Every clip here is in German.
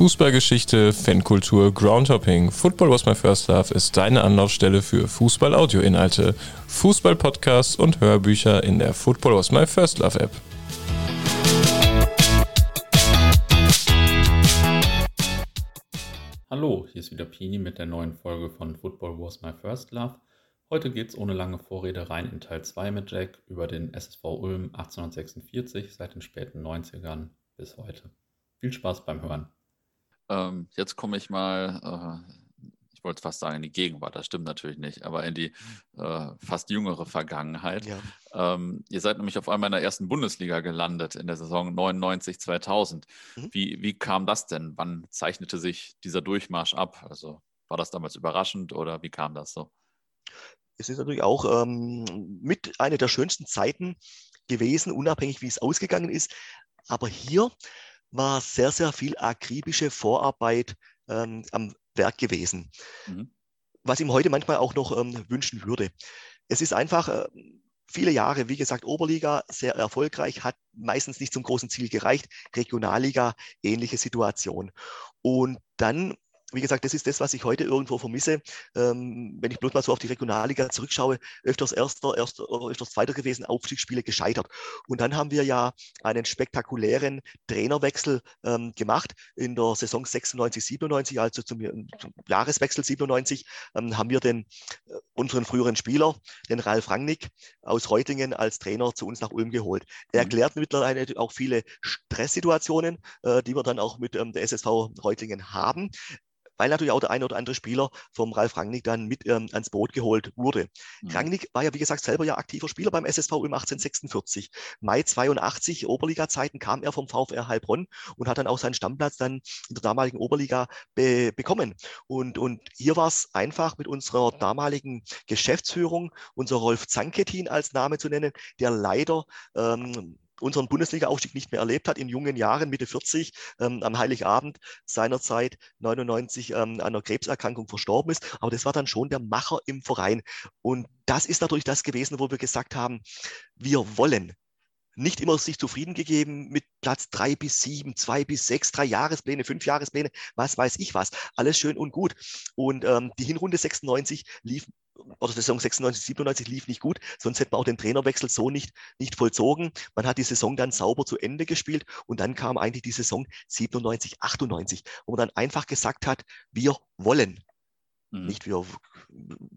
Fußballgeschichte, Fankultur, Groundhopping. Football was my first love ist deine Anlaufstelle für Fußball-Audio-Inhalte, Fußball-Podcasts und Hörbücher in der Football was my first love App. Hallo, hier ist wieder Pini mit der neuen Folge von Football was my first love. Heute geht es ohne lange Vorrede rein in Teil 2 mit Jack über den SSV Ulm 1846 seit den späten 90ern bis heute. Viel Spaß beim Hören. Ähm, jetzt komme ich mal, äh, ich wollte fast sagen in die Gegenwart, das stimmt natürlich nicht, aber in die äh, fast jüngere Vergangenheit. Ja. Ähm, ihr seid nämlich auf einmal in der ersten Bundesliga gelandet in der Saison 99-2000. Mhm. Wie, wie kam das denn? Wann zeichnete sich dieser Durchmarsch ab? Also war das damals überraschend oder wie kam das so? Es ist natürlich auch ähm, mit einer der schönsten Zeiten gewesen, unabhängig wie es ausgegangen ist. Aber hier war sehr, sehr viel akribische Vorarbeit ähm, am Werk gewesen, mhm. was ihm heute manchmal auch noch ähm, wünschen würde. Es ist einfach äh, viele Jahre, wie gesagt, Oberliga sehr erfolgreich, hat meistens nicht zum großen Ziel gereicht. Regionalliga, ähnliche Situation. Und dann wie gesagt, das ist das, was ich heute irgendwo vermisse. Ähm, wenn ich bloß mal so auf die Regionalliga zurückschaue, öfters Erster, Erster öfters Zweiter gewesen, Aufstiegsspiele gescheitert. Und dann haben wir ja einen spektakulären Trainerwechsel ähm, gemacht in der Saison 96, 97, also zum, zum Jahreswechsel 97, ähm, haben wir den, äh, unseren früheren Spieler, den Ralf Rangnick aus Reutlingen als Trainer zu uns nach Ulm geholt. Er mhm. erklärt mittlerweile auch viele Stresssituationen, äh, die wir dann auch mit ähm, der SSV Reutlingen haben weil natürlich auch der eine oder andere Spieler vom Ralf Rangnick dann mit ähm, ans Boot geholt wurde. Mhm. Rangnick war ja, wie gesagt, selber ja aktiver Spieler beim SSV im 1846. Mai 82, Oberliga-Zeiten, kam er vom VfR Heilbronn und hat dann auch seinen Stammplatz dann in der damaligen Oberliga be bekommen. Und, und hier war es einfach mit unserer damaligen Geschäftsführung, unser Rolf Zanketin als Name zu nennen, der leider ähm, unseren Bundesliga-Aufstieg nicht mehr erlebt hat, in jungen Jahren, Mitte 40, ähm, am Heiligabend seinerzeit 99 ähm, an einer Krebserkrankung verstorben ist. Aber das war dann schon der Macher im Verein. Und das ist natürlich das gewesen, wo wir gesagt haben, wir wollen nicht immer sich zufrieden gegeben mit Platz drei bis sieben, zwei bis sechs, drei Jahrespläne, fünf Jahrespläne, was weiß ich was. Alles schön und gut. Und ähm, die Hinrunde 96 lief oder Saison 96, 97 lief nicht gut, sonst hätte man auch den Trainerwechsel so nicht, nicht vollzogen. Man hat die Saison dann sauber zu Ende gespielt und dann kam eigentlich die Saison 97, 98, wo man dann einfach gesagt hat, wir wollen. Mhm. Nicht wir,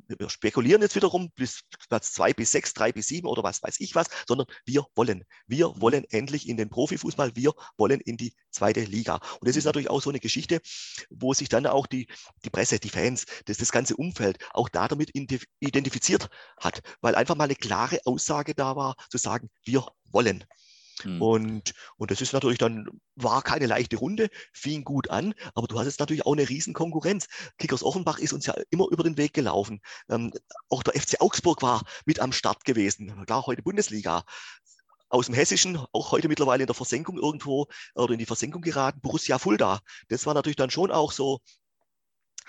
wir spekulieren jetzt wiederum bis Platz zwei bis sechs, drei bis sieben oder was weiß ich was, sondern wir wollen. Wir mhm. wollen endlich in den Profifußball, wir wollen in die zweite Liga. Und das ist mhm. natürlich auch so eine Geschichte, wo sich dann auch die, die Presse, die Fans, das, das ganze Umfeld auch da damit identifiziert hat, weil einfach mal eine klare Aussage da war, zu sagen, wir wollen. Mhm. Und, und das ist natürlich dann, war keine leichte Runde, fing gut an, aber du hast jetzt natürlich auch eine riesen Konkurrenz. Kickers Offenbach ist uns ja immer über den Weg gelaufen. Ähm, auch der FC Augsburg war mit am Start gewesen. Klar, heute Bundesliga aus dem Hessischen, auch heute mittlerweile in der Versenkung irgendwo oder in die Versenkung geraten, Borussia Fulda. Das war natürlich dann schon auch so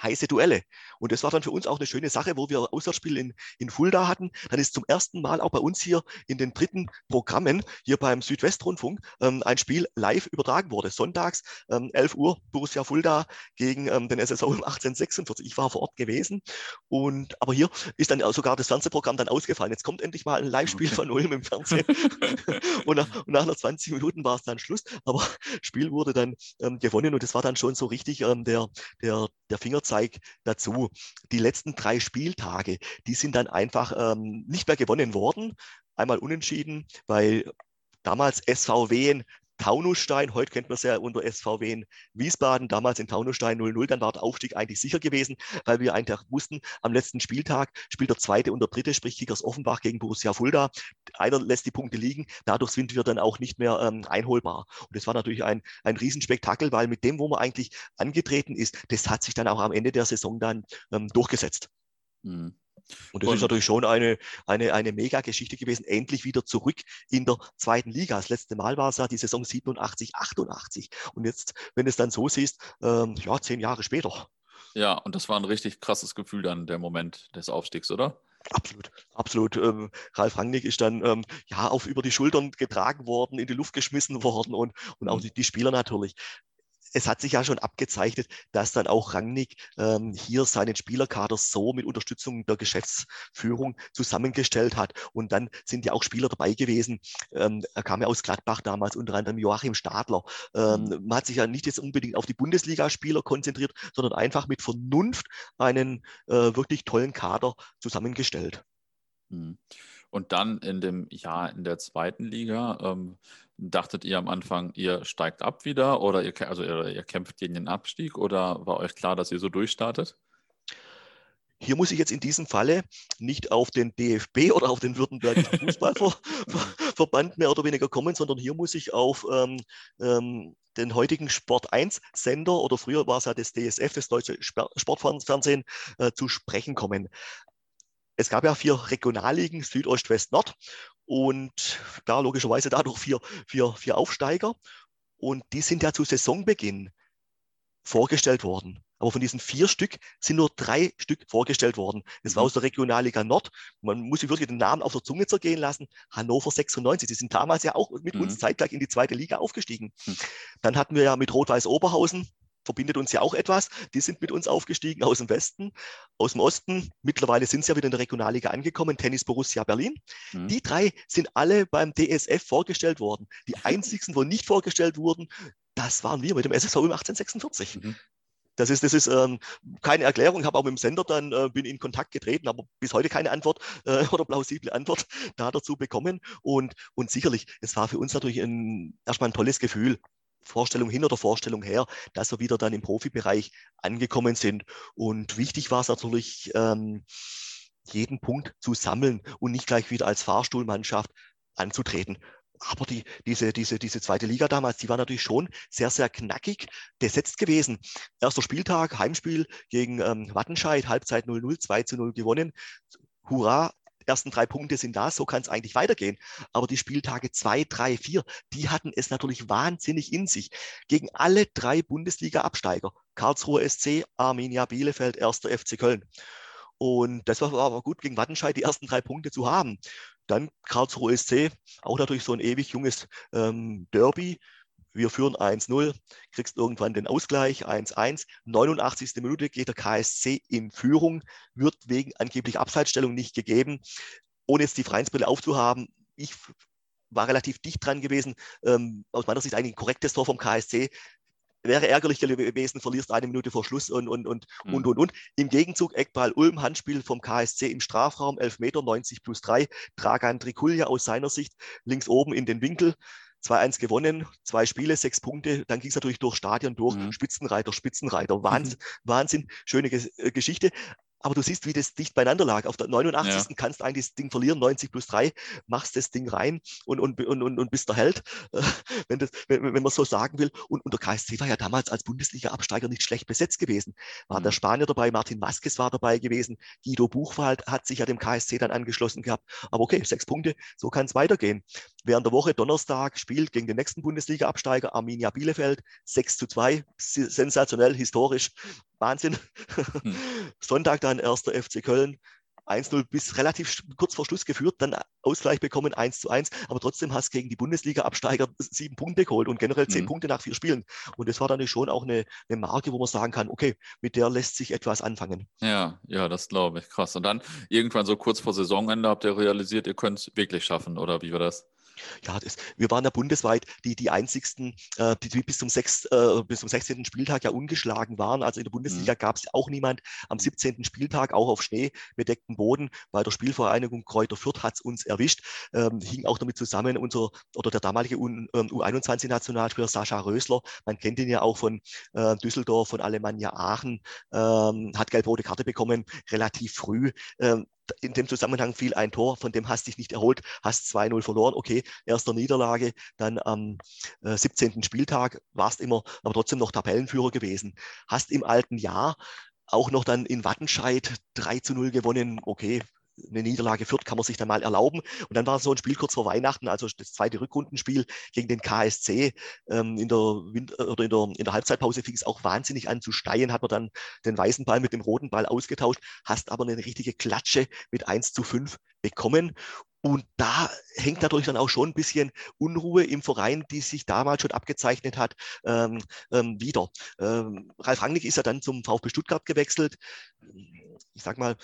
heiße Duelle. Und das war dann für uns auch eine schöne Sache, wo wir Auswärtsspiel in, in Fulda hatten. Dann ist zum ersten Mal auch bei uns hier in den dritten Programmen, hier beim Südwestrundfunk, ähm, ein Spiel live übertragen wurde. Sonntags, ähm, 11 Uhr, Borussia Fulda gegen ähm, den SSV um 1846. Ich war vor Ort gewesen. Und, aber hier ist dann sogar das Fernsehprogramm dann ausgefallen. Jetzt kommt endlich mal ein Live-Spiel von Ulm im Fernsehen. und, nach, und nach einer 20 Minuten war es dann Schluss. Aber Spiel wurde dann ähm, gewonnen und das war dann schon so richtig ähm, der, der, der Fingerzeig dazu. Die letzten drei Spieltage, die sind dann einfach ähm, nicht mehr gewonnen worden. Einmal unentschieden, weil damals SVW Taunusstein, heute kennt man es ja unter SVW in Wiesbaden, damals in Taunusstein 0-0, dann war der Aufstieg eigentlich sicher gewesen, weil wir eigentlich wussten, am letzten Spieltag spielt der zweite und der dritte, sprich Kickers Offenbach gegen Borussia Fulda. Einer lässt die Punkte liegen, dadurch sind wir dann auch nicht mehr ähm, einholbar. Und das war natürlich ein, ein Riesenspektakel, weil mit dem, wo man eigentlich angetreten ist, das hat sich dann auch am Ende der Saison dann ähm, durchgesetzt. Mhm. Und das und, ist natürlich schon eine, eine, eine Mega-Geschichte gewesen, endlich wieder zurück in der zweiten Liga. Das letzte Mal war es ja die Saison 87, 88. Und jetzt, wenn du es dann so siehst, ähm, ja, zehn Jahre später. Ja, und das war ein richtig krasses Gefühl dann, der Moment des Aufstiegs, oder? Absolut, absolut. Ähm, Ralf Rangnick ist dann ähm, ja auf über die Schultern getragen worden, in die Luft geschmissen worden und, und auch mhm. die, die Spieler natürlich es hat sich ja schon abgezeichnet, dass dann auch Rangnick ähm, hier seinen Spielerkader so mit Unterstützung der Geschäftsführung zusammengestellt hat. Und dann sind ja auch Spieler dabei gewesen. Ähm, er kam ja aus Gladbach damals, unter anderem Joachim Stadler. Ähm, mhm. man hat sich ja nicht jetzt unbedingt auf die Bundesligaspieler konzentriert, sondern einfach mit Vernunft einen äh, wirklich tollen Kader zusammengestellt. Mhm. Und dann in dem Jahr in der zweiten Liga, ähm, dachtet ihr am Anfang, ihr steigt ab wieder oder ihr, also ihr, ihr kämpft gegen den Abstieg oder war euch klar, dass ihr so durchstartet? Hier muss ich jetzt in diesem Falle nicht auf den DFB oder auf den Württembergischen Fußballverband mehr oder weniger kommen, sondern hier muss ich auf ähm, ähm, den heutigen Sport 1 Sender oder früher war es ja das DSF, das Deutsche Sportfernsehen, äh, zu sprechen kommen es gab ja vier Regionalligen, Südost, West, Nord. Und klar, logischerweise dadurch vier, vier, vier Aufsteiger. Und die sind ja zu Saisonbeginn vorgestellt worden. Aber von diesen vier Stück sind nur drei Stück vorgestellt worden. Das war mhm. aus der Regionalliga Nord. Man muss sich wirklich den Namen auf der Zunge zergehen lassen. Hannover 96. Die sind damals ja auch mit mhm. uns zeitgleich in die zweite Liga aufgestiegen. Mhm. Dann hatten wir ja mit Rot-Weiß Oberhausen verbindet uns ja auch etwas. Die sind mit uns aufgestiegen aus dem Westen, aus dem Osten. Mittlerweile sind sie ja wieder in der Regionalliga angekommen, Tennis Borussia Berlin. Mhm. Die drei sind alle beim DSF vorgestellt worden. Die einzigsten, wo nicht vorgestellt wurden, das waren wir mit dem SSV 1846. Mhm. Das ist, das ist ähm, keine Erklärung. Ich habe auch mit dem Sender dann äh, bin in Kontakt getreten, aber bis heute keine Antwort äh, oder plausible Antwort da dazu bekommen. Und, und sicherlich, es war für uns natürlich ein, erstmal ein tolles Gefühl, Vorstellung hin oder Vorstellung her, dass wir wieder dann im Profibereich angekommen sind. Und wichtig war es natürlich, ähm, jeden Punkt zu sammeln und nicht gleich wieder als Fahrstuhlmannschaft anzutreten. Aber die, diese, diese, diese zweite Liga damals, die war natürlich schon sehr, sehr knackig besetzt gewesen. Erster Spieltag, Heimspiel gegen ähm, Wattenscheid, Halbzeit 0-0, 2 zu 0 gewonnen. Hurra, ersten drei Punkte sind da, so kann es eigentlich weitergehen. Aber die Spieltage zwei, drei, vier, die hatten es natürlich wahnsinnig in sich. Gegen alle drei Bundesliga-Absteiger. Karlsruhe SC, Arminia Bielefeld, erster FC Köln. Und das war aber gut, gegen Wattenscheid die ersten drei Punkte zu haben. Dann Karlsruhe SC, auch natürlich so ein ewig junges ähm, Derby wir führen 1-0, kriegst irgendwann den Ausgleich 1-1. 89. Minute geht der KSC in Führung, wird wegen angeblich Abseitsstellung nicht gegeben. Ohne jetzt die Vereinsbrille aufzuhaben, ich war relativ dicht dran gewesen. Ähm, aus meiner Sicht eigentlich ein korrektes Tor vom KSC. Wäre ärgerlich gewesen, verlierst eine Minute vor Schluss und, und, und, mhm. und, und, und. Im Gegenzug Eckball Ulm, Handspiel vom KSC im Strafraum, 11 Meter, 90 plus 3. Dragan Trikulja aus seiner Sicht links oben in den Winkel. 2-1 gewonnen, zwei Spiele, sechs Punkte. Dann ging es natürlich durch Stadion durch. Mhm. Spitzenreiter, Spitzenreiter. Wahnsinn, mhm. Wahnsinn, schöne äh, Geschichte aber du siehst, wie das dicht beieinander lag. Auf der 89. Ja. kannst du eigentlich das Ding verlieren, 90 plus 3, machst das Ding rein und, und, und, und, und bist der Held, wenn, das, wenn, wenn man so sagen will. Und, und der KSC war ja damals als Bundesliga-Absteiger nicht schlecht besetzt gewesen. War mhm. der Spanier dabei, Martin Vasquez war dabei gewesen, Guido Buchwald hat sich ja dem KSC dann angeschlossen gehabt. Aber okay, sechs Punkte, so kann es weitergehen. Während der Woche Donnerstag spielt gegen den nächsten Bundesliga-Absteiger Arminia Bielefeld 6 zu 2, sensationell, historisch, Wahnsinn. Hm. Sonntag dann erster FC Köln. 1-0 bis relativ kurz vor Schluss geführt, dann Ausgleich bekommen 1 zu 1, aber trotzdem hast du gegen die Bundesliga-Absteiger sieben Punkte geholt und generell zehn mhm. Punkte nach vier Spielen. Und das war dann schon auch eine, eine Marke, wo man sagen kann, okay, mit der lässt sich etwas anfangen. Ja, ja, das glaube ich. Krass. Und dann irgendwann so kurz vor Saisonende habt ihr realisiert, ihr könnt es wirklich schaffen, oder wie war das? Ja, das, wir waren ja bundesweit die, die einzigsten, äh, die, die, bis, zum sechs, äh, bis zum 16. Spieltag ja ungeschlagen waren. Also in der Bundesliga mhm. gab es auch niemand. Am 17. Spieltag, auch auf Schnee bedeckten Boden, bei der Spielvereinigung Kräuter Fürth hat es uns erwischt. Ähm, hing auch damit zusammen, unser oder der damalige U21-Nationalspieler ähm, Sascha Rösler, man kennt ihn ja auch von äh, Düsseldorf, von Alemannia Aachen, ähm, hat gelb-rote Karte bekommen, relativ früh. Ähm, in dem Zusammenhang fiel ein Tor, von dem hast dich nicht erholt, hast 2-0 verloren. Okay, erster Niederlage, dann am äh, 17. Spieltag warst immer, aber trotzdem noch Tabellenführer gewesen. Hast im alten Jahr auch noch dann in Wattenscheid 3 zu 0 gewonnen. Okay, eine Niederlage führt, kann man sich dann mal erlauben. Und dann war so ein Spiel kurz vor Weihnachten, also das zweite Rückrundenspiel gegen den KSC. Ähm, in, der äh, oder in, der, in der Halbzeitpause fing es auch wahnsinnig an zu steien, hat man dann den weißen Ball mit dem roten Ball ausgetauscht, hast aber eine richtige Klatsche mit 1 zu 5 bekommen. Und da hängt natürlich dann auch schon ein bisschen Unruhe im Verein, die sich damals schon abgezeichnet hat, ähm, ähm, wieder. Ähm, Ralf Rangnick ist ja dann zum VfB Stuttgart gewechselt. Ich sag mal,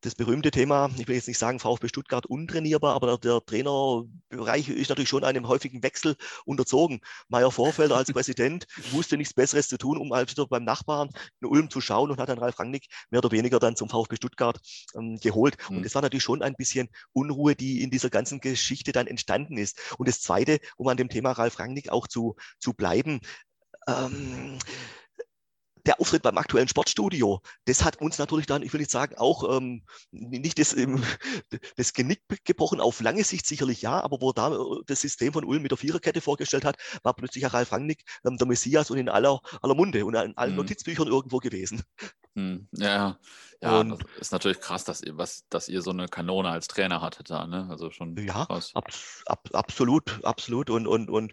das berühmte Thema, ich will jetzt nicht sagen VfB Stuttgart untrainierbar, aber der, der Trainerbereich ist natürlich schon einem häufigen Wechsel unterzogen. Meier Vorfelder als Präsident wusste nichts Besseres zu tun, um halt wieder beim Nachbarn in Ulm zu schauen und hat dann Ralf Rangnick mehr oder weniger dann zum VfB Stuttgart ähm, geholt. Mhm. Und das war natürlich schon ein bisschen Unruhe, die in dieser ganzen Geschichte dann entstanden ist. Und das Zweite, um an dem Thema Ralf Rangnick auch zu, zu bleiben, ähm, der Auftritt beim aktuellen Sportstudio, das hat uns natürlich dann, ich will nicht sagen, auch ähm, nicht das, ähm, das Genick gebrochen, auf lange Sicht sicherlich ja, aber wo da äh, das System von Ulm mit der Viererkette vorgestellt hat, war plötzlich Herr Ralf Rangnick ähm, der Messias und in aller, aller Munde und in allen mhm. Notizbüchern irgendwo gewesen. Mhm. Ja, ja, und, das ist natürlich krass, dass ihr, was, dass ihr so eine Kanone als Trainer hattet da, ne? Also schon ja, ab, ab, absolut, absolut. Und, und, und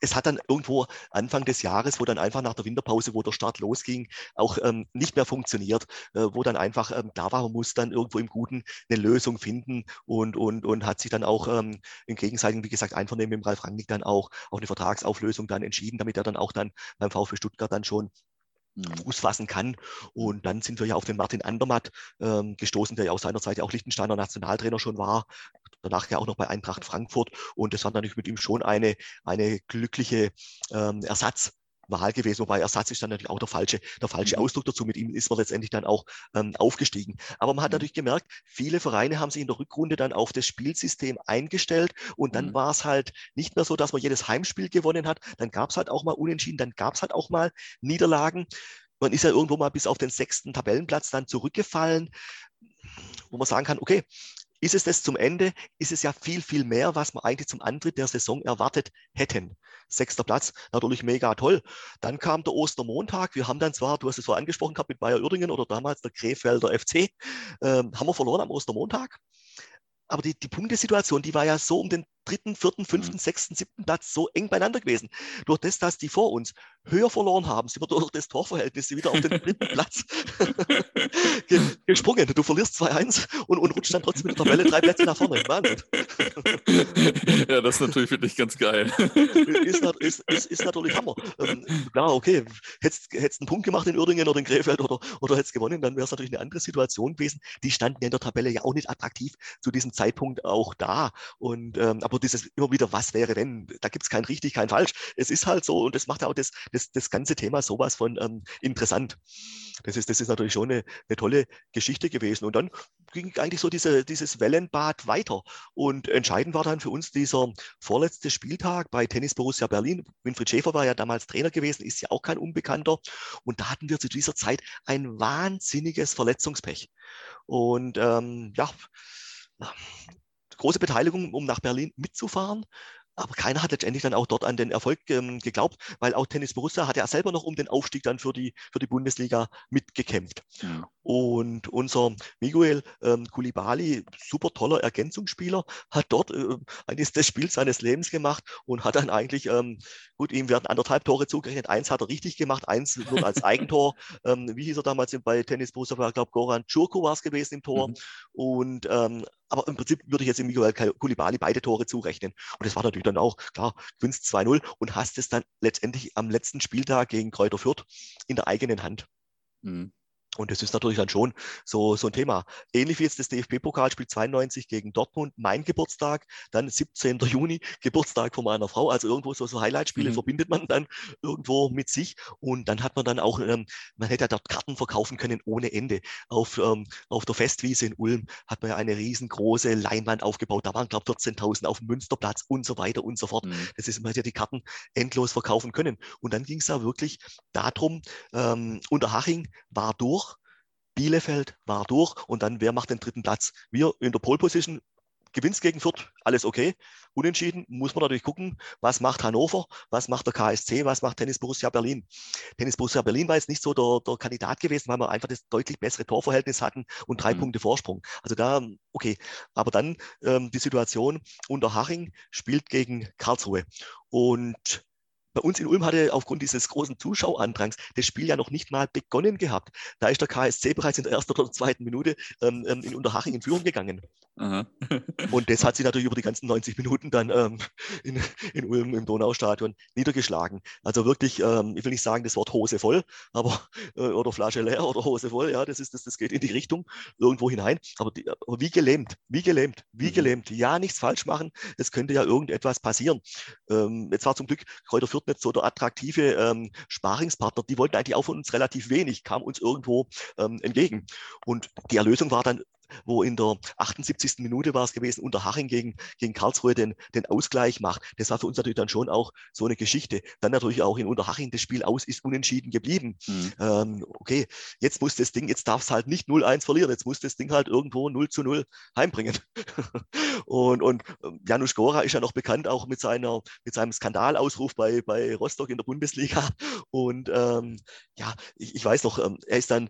es hat dann irgendwo Anfang des Jahres, wo dann einfach nach der Winterpause, wo der Start losging, auch ähm, nicht mehr funktioniert, äh, wo dann einfach ähm, klar war, man muss dann irgendwo im Guten eine Lösung finden und, und, und hat sich dann auch ähm, im gegenseitigen, wie gesagt, Einvernehmen mit Ralf Rangnick dann auch, auch eine Vertragsauflösung dann entschieden, damit er dann auch dann beim VfB Stuttgart dann schon. Fuß fassen kann. Und dann sind wir ja auf den Martin Andermatt ähm, gestoßen, der ja aus seiner Zeit auch Lichtensteiner Nationaltrainer schon war, danach ja auch noch bei Eintracht Frankfurt. Und das war natürlich mit ihm schon eine, eine glückliche ähm, Ersatz. Wahl gewesen, wobei Ersatz ist dann natürlich auch der falsche, der falsche mhm. Ausdruck dazu. Mit ihm ist man letztendlich dann auch ähm, aufgestiegen. Aber man hat mhm. natürlich gemerkt, viele Vereine haben sich in der Rückrunde dann auf das Spielsystem eingestellt und dann mhm. war es halt nicht mehr so, dass man jedes Heimspiel gewonnen hat. Dann gab es halt auch mal Unentschieden, dann gab es halt auch mal Niederlagen. Man ist ja irgendwo mal bis auf den sechsten Tabellenplatz dann zurückgefallen, wo man sagen kann, okay, ist es das zum Ende, ist es ja viel, viel mehr, was wir eigentlich zum Antritt der Saison erwartet hätten. Sechster Platz, natürlich mega toll. Dann kam der Ostermontag. Wir haben dann zwar, du hast es vorher angesprochen gehabt mit Bayer Uerdingen oder damals der Krefelder FC, ähm, haben wir verloren am Ostermontag. Aber die, die Punktesituation, die war ja so um den dritten, vierten, fünften, sechsten, siebten Platz so eng beieinander gewesen. Durch das, dass die vor uns höher verloren haben, sind wir durch das Torverhältnis wieder auf den dritten Platz gesprungen. Du verlierst 2-1 und, und rutschst dann trotzdem mit der Tabelle drei Plätze nach vorne. Wahnsinn. ja, das ist natürlich für dich ganz geil. ist, ist, ist, ist natürlich Hammer. Ähm, klar, okay, hättest du einen Punkt gemacht in Uerdingen oder in Krefeld oder, oder hättest gewonnen, dann wäre es natürlich eine andere Situation gewesen. Die standen in der Tabelle ja auch nicht attraktiv zu diesem Zeitpunkt auch da. Und, ähm, aber dieses immer wieder, was wäre denn? Da gibt es kein richtig, kein falsch. Es ist halt so und das macht auch das, das, das ganze Thema sowas von ähm, interessant. Das ist, das ist natürlich schon eine, eine tolle Geschichte gewesen. Und dann ging eigentlich so diese, dieses Wellenbad weiter. Und entscheidend war dann für uns dieser vorletzte Spieltag bei Tennis Borussia Berlin. Winfried Schäfer war ja damals Trainer gewesen, ist ja auch kein Unbekannter. Und da hatten wir zu dieser Zeit ein wahnsinniges Verletzungspech. Und ähm, ja, große Beteiligung, um nach Berlin mitzufahren. Aber keiner hat letztendlich dann auch dort an den Erfolg ähm, geglaubt, weil auch Tennis Borussia hat ja selber noch um den Aufstieg dann für die, für die Bundesliga mitgekämpft. Ja. Und unser Miguel ähm, Kulibali, super toller Ergänzungsspieler, hat dort äh, eines des Spiels seines Lebens gemacht und hat dann eigentlich, ähm, gut, ihm werden anderthalb Tore zugerechnet. Eins hat er richtig gemacht, eins wird als Eigentor. ähm, wie hieß er damals bei Tennis Borussia? Ich glaube, Goran Czurko war es gewesen im Tor. Mhm. Und ähm, aber im Prinzip würde ich jetzt im Miguel Kulibali beide Tore zurechnen. Und das war natürlich dann auch, klar, gewinnst 2-0 und hast es dann letztendlich am letzten Spieltag gegen Kräuter Fürth in der eigenen Hand. Mhm. Und das ist natürlich dann schon so, so ein Thema. Ähnlich wie jetzt das DFB-Pokalspiel 92 gegen Dortmund, mein Geburtstag, dann 17. Juni, Geburtstag von meiner Frau. Also irgendwo so, so Highlight-Spiele mhm. verbindet man dann irgendwo mit sich. Und dann hat man dann auch, ähm, man hätte ja dort Karten verkaufen können ohne Ende. Auf, ähm, auf der Festwiese in Ulm hat man ja eine riesengroße Leinwand aufgebaut. Da waren, glaube ich, 14.000 auf dem Münsterplatz und so weiter und so fort. Mhm. Das ist, man hätte ja die Karten endlos verkaufen können. Und dann ging es ja wirklich darum, ähm, Unterhaching war durch Bielefeld war durch und dann wer macht den dritten Platz? Wir in der Pole Position, gewinnst gegen Fürth, alles okay. Unentschieden muss man natürlich gucken, was macht Hannover, was macht der KSC, was macht Tennis Borussia Berlin. Tennis Borussia Berlin war jetzt nicht so der, der Kandidat gewesen, weil wir einfach das deutlich bessere Torverhältnis hatten und drei mhm. Punkte Vorsprung. Also da, okay. Aber dann ähm, die Situation, unter Haching spielt gegen Karlsruhe und bei uns in Ulm hatte aufgrund dieses großen Zuschauandrangs das Spiel ja noch nicht mal begonnen gehabt. Da ist der KSC bereits in der ersten oder zweiten Minute ähm, ähm, in Unterhaching in Führung gegangen. Und das hat sich natürlich über die ganzen 90 Minuten dann ähm, in, in, Ulm im Donaustadion niedergeschlagen. Also wirklich, ähm, ich will nicht sagen das Wort Hose voll, aber äh, oder Flasche leer oder Hose voll, ja, das ist das, das geht in die Richtung irgendwo hinein. Aber, die, aber wie gelähmt, wie gelähmt, wie mhm. gelähmt. Ja, nichts falsch machen. Es könnte ja irgendetwas passieren. Ähm, jetzt war zum Glück Kräuter Fürth nicht so der attraktive ähm, Sparingspartner. Die wollten eigentlich auch von uns relativ wenig, kam uns irgendwo ähm, entgegen. Und die Erlösung war dann wo in der 78. Minute war es gewesen, unter Haching gegen, gegen Karlsruhe den, den Ausgleich macht. Das war für uns natürlich dann schon auch so eine Geschichte. Dann natürlich auch in Unterhaching das Spiel aus ist unentschieden geblieben. Mhm. Ähm, okay, jetzt muss das Ding, jetzt darf es halt nicht 0-1 verlieren, jetzt muss das Ding halt irgendwo 0 zu 0 heimbringen. und, und ähm, Janusz Gora ist ja noch bekannt auch mit, seiner, mit seinem Skandalausruf bei, bei Rostock in der Bundesliga. Und ähm, ja, ich, ich weiß noch, ähm, er ist dann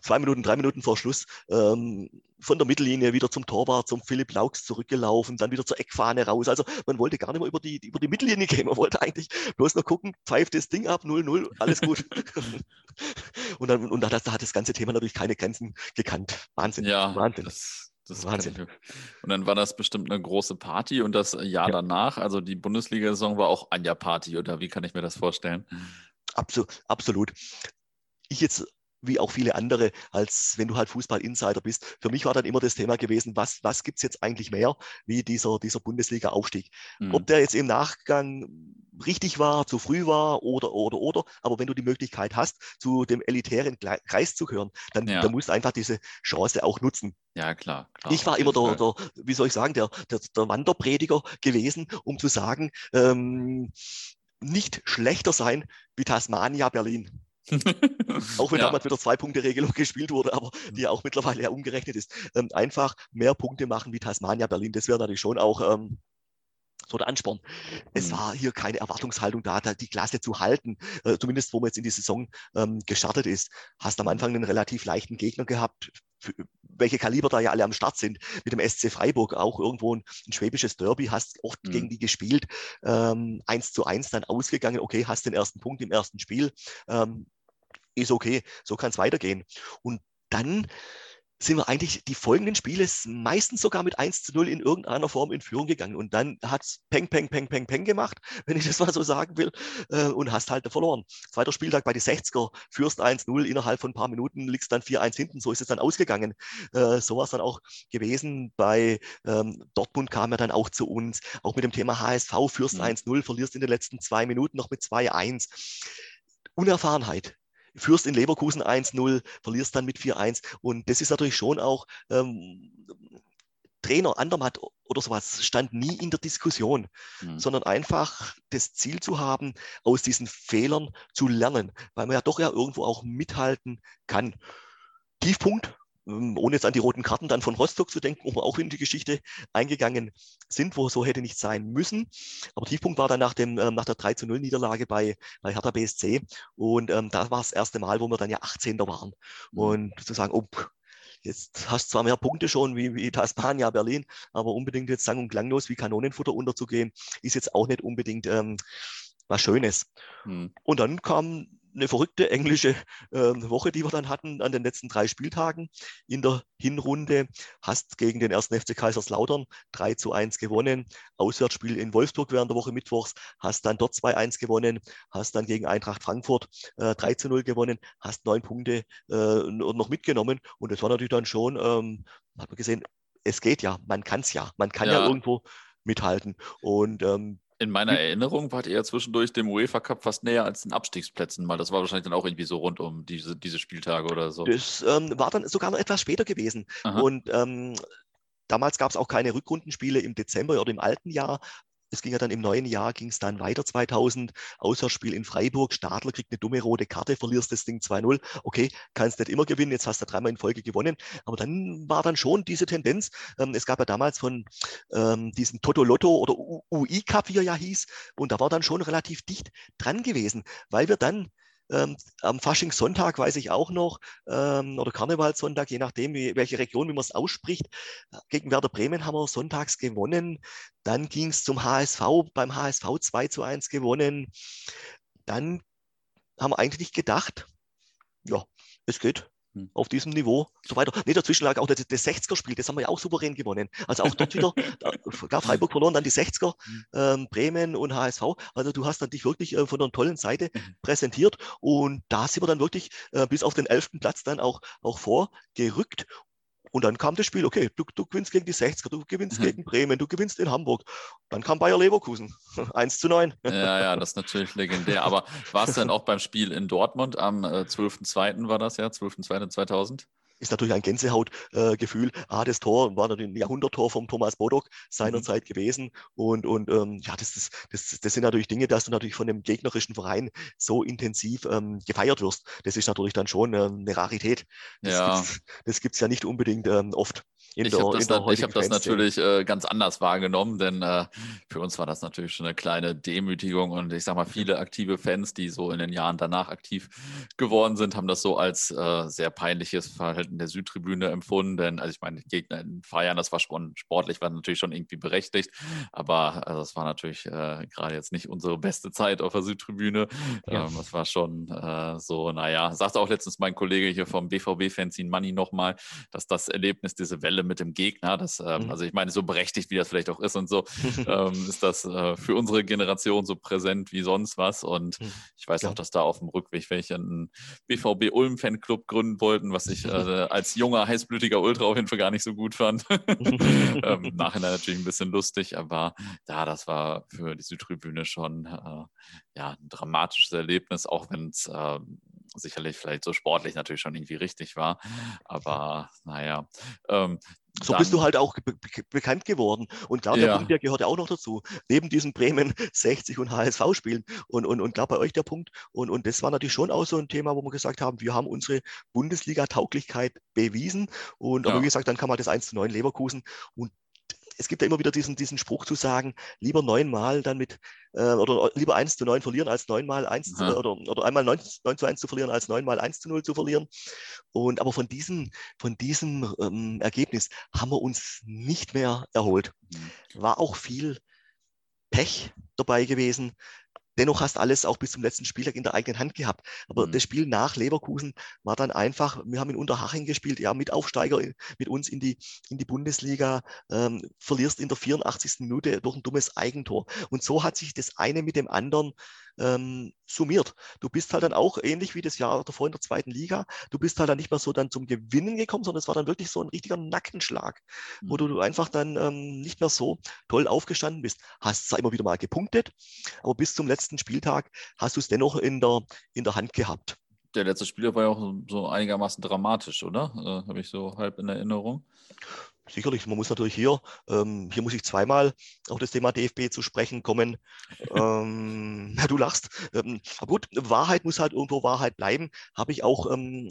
zwei Minuten, drei Minuten vor Schluss ähm, von der Mittellinie wieder zum Torwart, zum Philipp Laux zurückgelaufen, dann wieder zur Eckfahne raus. Also man wollte gar nicht mehr über die, über die Mittellinie gehen. Man wollte eigentlich bloß noch gucken, pfeift das Ding ab, 0-0, alles gut. und dann, und da, da hat das ganze Thema natürlich keine Grenzen gekannt. Wahnsinn. Ja, Wahnsinn. Das das Wahnsinn. Und dann war das bestimmt eine große Party und das Jahr ja. danach, also die Bundesliga-Saison war auch Anja Party, oder wie kann ich mir das vorstellen? Absolut. Ich jetzt wie auch viele andere, als wenn du halt Fußball-Insider bist. Für mich war dann immer das Thema gewesen, was, was gibt es jetzt eigentlich mehr wie dieser, dieser Bundesliga-Aufstieg? Mhm. Ob der jetzt im Nachgang richtig war, zu früh war oder, oder, oder. Aber wenn du die Möglichkeit hast, zu dem elitären Kreis zu gehören, dann, ja. dann musst du einfach diese Chance auch nutzen. Ja, klar. klar ich war immer der, der, wie soll ich sagen, der, der, der Wanderprediger gewesen, um zu sagen, ähm, nicht schlechter sein wie Tasmania Berlin. Auch wenn ja. damals mit der Zwei-Punkte-Regelung gespielt wurde, aber die ja auch mittlerweile ja umgerechnet ist. Ähm, einfach mehr Punkte machen wie Tasmania Berlin. Das wäre natürlich schon auch ähm, so der Ansporn. Es mhm. war hier keine Erwartungshaltung da, die Klasse zu halten, äh, zumindest wo man jetzt in die Saison ähm, gestartet ist. Hast am Anfang einen relativ leichten Gegner gehabt, für, welche Kaliber da ja alle am Start sind, mit dem SC Freiburg auch irgendwo ein, ein schwäbisches Derby, hast oft mhm. gegen die gespielt, ähm, 1 zu 1 dann ausgegangen, okay, hast den ersten Punkt im ersten Spiel, ähm, ist okay, so kann es weitergehen. Und dann sind wir eigentlich die folgenden Spiele meistens sogar mit 1 zu 0 in irgendeiner Form in Führung gegangen. Und dann hat es Peng, Peng, Peng, Peng, Peng gemacht, wenn ich das mal so sagen will, äh, und hast halt verloren. Zweiter Spieltag bei die 60er, führst 1-0, innerhalb von ein paar Minuten liegst dann 4-1 hinten, so ist es dann ausgegangen. Äh, so war es dann auch gewesen. Bei ähm, Dortmund kam er dann auch zu uns, auch mit dem Thema HSV, führst mhm. 1-0, verlierst in den letzten zwei Minuten noch mit 2-1. Unerfahrenheit, führst in Leverkusen 1-0, verlierst dann mit 4-1. Und das ist natürlich schon auch ähm, Trainer Andermatt oder sowas stand nie in der Diskussion, mhm. sondern einfach das Ziel zu haben, aus diesen Fehlern zu lernen, weil man ja doch ja irgendwo auch mithalten kann. Tiefpunkt ohne jetzt an die roten Karten dann von Rostock zu denken, wo wir auch in die Geschichte eingegangen sind, wo so hätte nicht sein müssen. Aber Tiefpunkt war dann nach, dem, ähm, nach der 3 zu 0 Niederlage bei, bei Hertha BSC. Und ähm, da war das erste Mal, wo wir dann ja 18. waren. Mhm. Und zu sagen, oh, jetzt hast du zwar mehr Punkte schon wie, wie Tasmania Berlin, aber unbedingt jetzt sang- und klanglos wie Kanonenfutter unterzugehen, ist jetzt auch nicht unbedingt ähm, was Schönes. Mhm. Und dann kam eine verrückte englische äh, Woche, die wir dann hatten an den letzten drei Spieltagen in der Hinrunde. Hast gegen den ersten FC Kaiserslautern 3 zu 1 gewonnen. Auswärtsspiel in Wolfsburg während der Woche Mittwochs. Hast dann dort 2-1 gewonnen. Hast dann gegen Eintracht Frankfurt äh, 3 zu 0 gewonnen. Hast neun Punkte äh, noch mitgenommen. Und das war natürlich dann schon, ähm, hat man gesehen, es geht ja, man kann es ja. Man kann ja, ja irgendwo mithalten. Und ähm, in meiner Erinnerung wart ihr ja zwischendurch dem UEFA Cup fast näher als den Abstiegsplätzen mal. Das war wahrscheinlich dann auch irgendwie so rund um diese, diese Spieltage oder so. Das ähm, war dann sogar noch etwas später gewesen. Aha. Und ähm, Damals gab es auch keine Rückrundenspiele im Dezember oder im alten Jahr, es ging ja dann im neuen Jahr, ging es dann weiter 2000, Auswärtsspiel in Freiburg, Stadler kriegt eine dumme rote Karte, verlierst das Ding 2-0, okay, kannst nicht immer gewinnen, jetzt hast du dreimal in Folge gewonnen, aber dann war dann schon diese Tendenz, ähm, es gab ja damals von ähm, diesem Toto Lotto oder UI Cup, wie er ja hieß, und da war dann schon relativ dicht dran gewesen, weil wir dann Ähm, am Faschingssonntag weiß ich auch noch, ähm, oder Karnevalssonntag, je nachdem, wie, welche Region, wie man es ausspricht. Gegen Werder Bremen haben wir sonntags gewonnen. Dann ging es zum HSV, beim HSV 2 zu 1 gewonnen. Dann haben wir eigentlich gedacht, ja, es geht. Auf diesem Niveau so weiter. Nee, dazwischen lag auch das, das 60er-Spiel, das haben wir ja auch souverän gewonnen. Also auch dort wieder, da, Freiburg verloren, dann die 60er, hm. ähm, Bremen und HSV. Also du hast dann dich wirklich äh, von einer tollen Seite mhm. präsentiert und da sind wir dann wirklich äh, bis auf den elften Platz dann auch, auch vorgerückt und dann kam das Spiel, okay, du, du gewinnst gegen die 60er, du gewinnst mhm. gegen Bremen, du gewinnst in Hamburg. Dann kam Bayer Leverkusen, 1 zu 9. Ja, ja, das ist natürlich legendär. Aber war es denn auch beim Spiel in Dortmund am 12.02. Äh, war das ja, 12.02.2000? Ist natürlich ein Gänsehautgefühl. Äh, ah, das Tor war natürlich ein Jahrhunderttor vom Thomas Bodock seinerzeit mhm. gewesen. Und, und ähm, ja, das, das, das, das sind natürlich Dinge, dass du natürlich von dem gegnerischen Verein so intensiv ähm, gefeiert wirst. Das ist natürlich dann schon ähm, eine Rarität. Das ja. gibt es ja nicht unbedingt ähm, oft ich habe das, hab das, natürlich äh, ganz anders wahrgenommen, denn äh, für uns war das natürlich schon eine kleine Demütigung und ich sage mal, viele aktive Fans, die so in den Jahren danach aktiv geworden sind, haben das so als äh, sehr peinliches Verhalten der Südtribüne empfunden, denn also ich meine, die Gegner in Feiern, das war schon sportlich, war natürlich schon irgendwie berechtigt, aber also, das war natürlich äh, gerade jetzt nicht unsere beste Zeit auf der Südtribüne. Ja. Ähm, das war schon äh, so, naja, sagte auch letztens mein Kollege hier vom BVB-Fanzine Money nochmal, dass das Erlebnis, diese Welle Duelle mit dem Gegner. Das, ähm, mhm. Also ich meine, so berechtigt, wie das vielleicht auch ist und so, ähm, ist das äh, für unsere Generation so präsent wie sonst was. Und mhm. ich weiß ja. auch, dass da auf dem Rückweg welche einen BVB Ulm Fanclub gründen wollten, was ich äh, als junger, heißblütiger Ultra auf jeden Fall gar nicht so gut fand. ähm, Nachhinein natürlich ein bisschen lustig, aber ja, das war für die Südtribüne schon äh, ja, ein dramatisches Erlebnis, auch wenn es äh, sicherlich vielleicht so sportlich natürlich schon irgendwie richtig war. Aber naja. Ähm, so bist du halt auch be bekannt geworden. Und klar, der ja. Punkt, der gehört ja auch noch dazu. Neben diesem Bremen 60 und HSV-Spielen. Und, und, und klar, bei euch der Punkt. Und, und das war natürlich schon auch so ein Thema, wo wir gesagt haben, wir haben unsere Bundesliga-Tauglichkeit bewiesen. Und ja. aber wie gesagt, dann kam halt das 1 zu 9 Leverkusen. Und es gibt ja immer wieder diesen, diesen Spruch zu sagen, lieber neunmal dann mit, äh, oder lieber 1 zu 9 verlieren, als neunmal 1 zu, oder, oder einmal 9, 9 zu 1 zu verlieren, als neunmal 1 zu 0 zu verlieren. Und aber von diesem, von diesem ähm, Ergebnis haben wir uns nicht mehr erholt. Mhm. War auch viel Pech dabei gewesen. Dennoch hast alles auch bis zum letzten Spieltag in der eigenen Hand gehabt. Aber mhm. das Spiel nach Leverkusen war dann einfach, wir haben in Unterhaching gespielt, ja, mit Aufsteiger mit uns in die, in die Bundesliga, ähm, verlierst in der 84. Minute durch ein dummes Eigentor. Und so hat sich das eine mit dem anderen ähm, summiert. Du bist halt dann auch ähnlich wie das Jahr davor in der zweiten Liga. Du bist halt dann nicht mehr so dann zum Gewinnen gekommen, sondern es war dann wirklich so ein richtiger Nackenschlag, mhm. wo du einfach dann ähm, nicht mehr so toll aufgestanden bist. Hast zwar immer wieder mal gepunktet, aber bis zum letzten Spieltag hast du es dennoch in der, in der Hand gehabt. Der letzte Spieler war ja auch so einigermaßen dramatisch, oder? Äh, Habe ich so halb in Erinnerung sicherlich, man muss natürlich hier, ähm, hier muss ich zweimal auf das Thema DFB zu sprechen kommen. ähm, ja, du lachst. Ähm, aber gut, Wahrheit muss halt irgendwo Wahrheit bleiben. Habe ich auch ähm,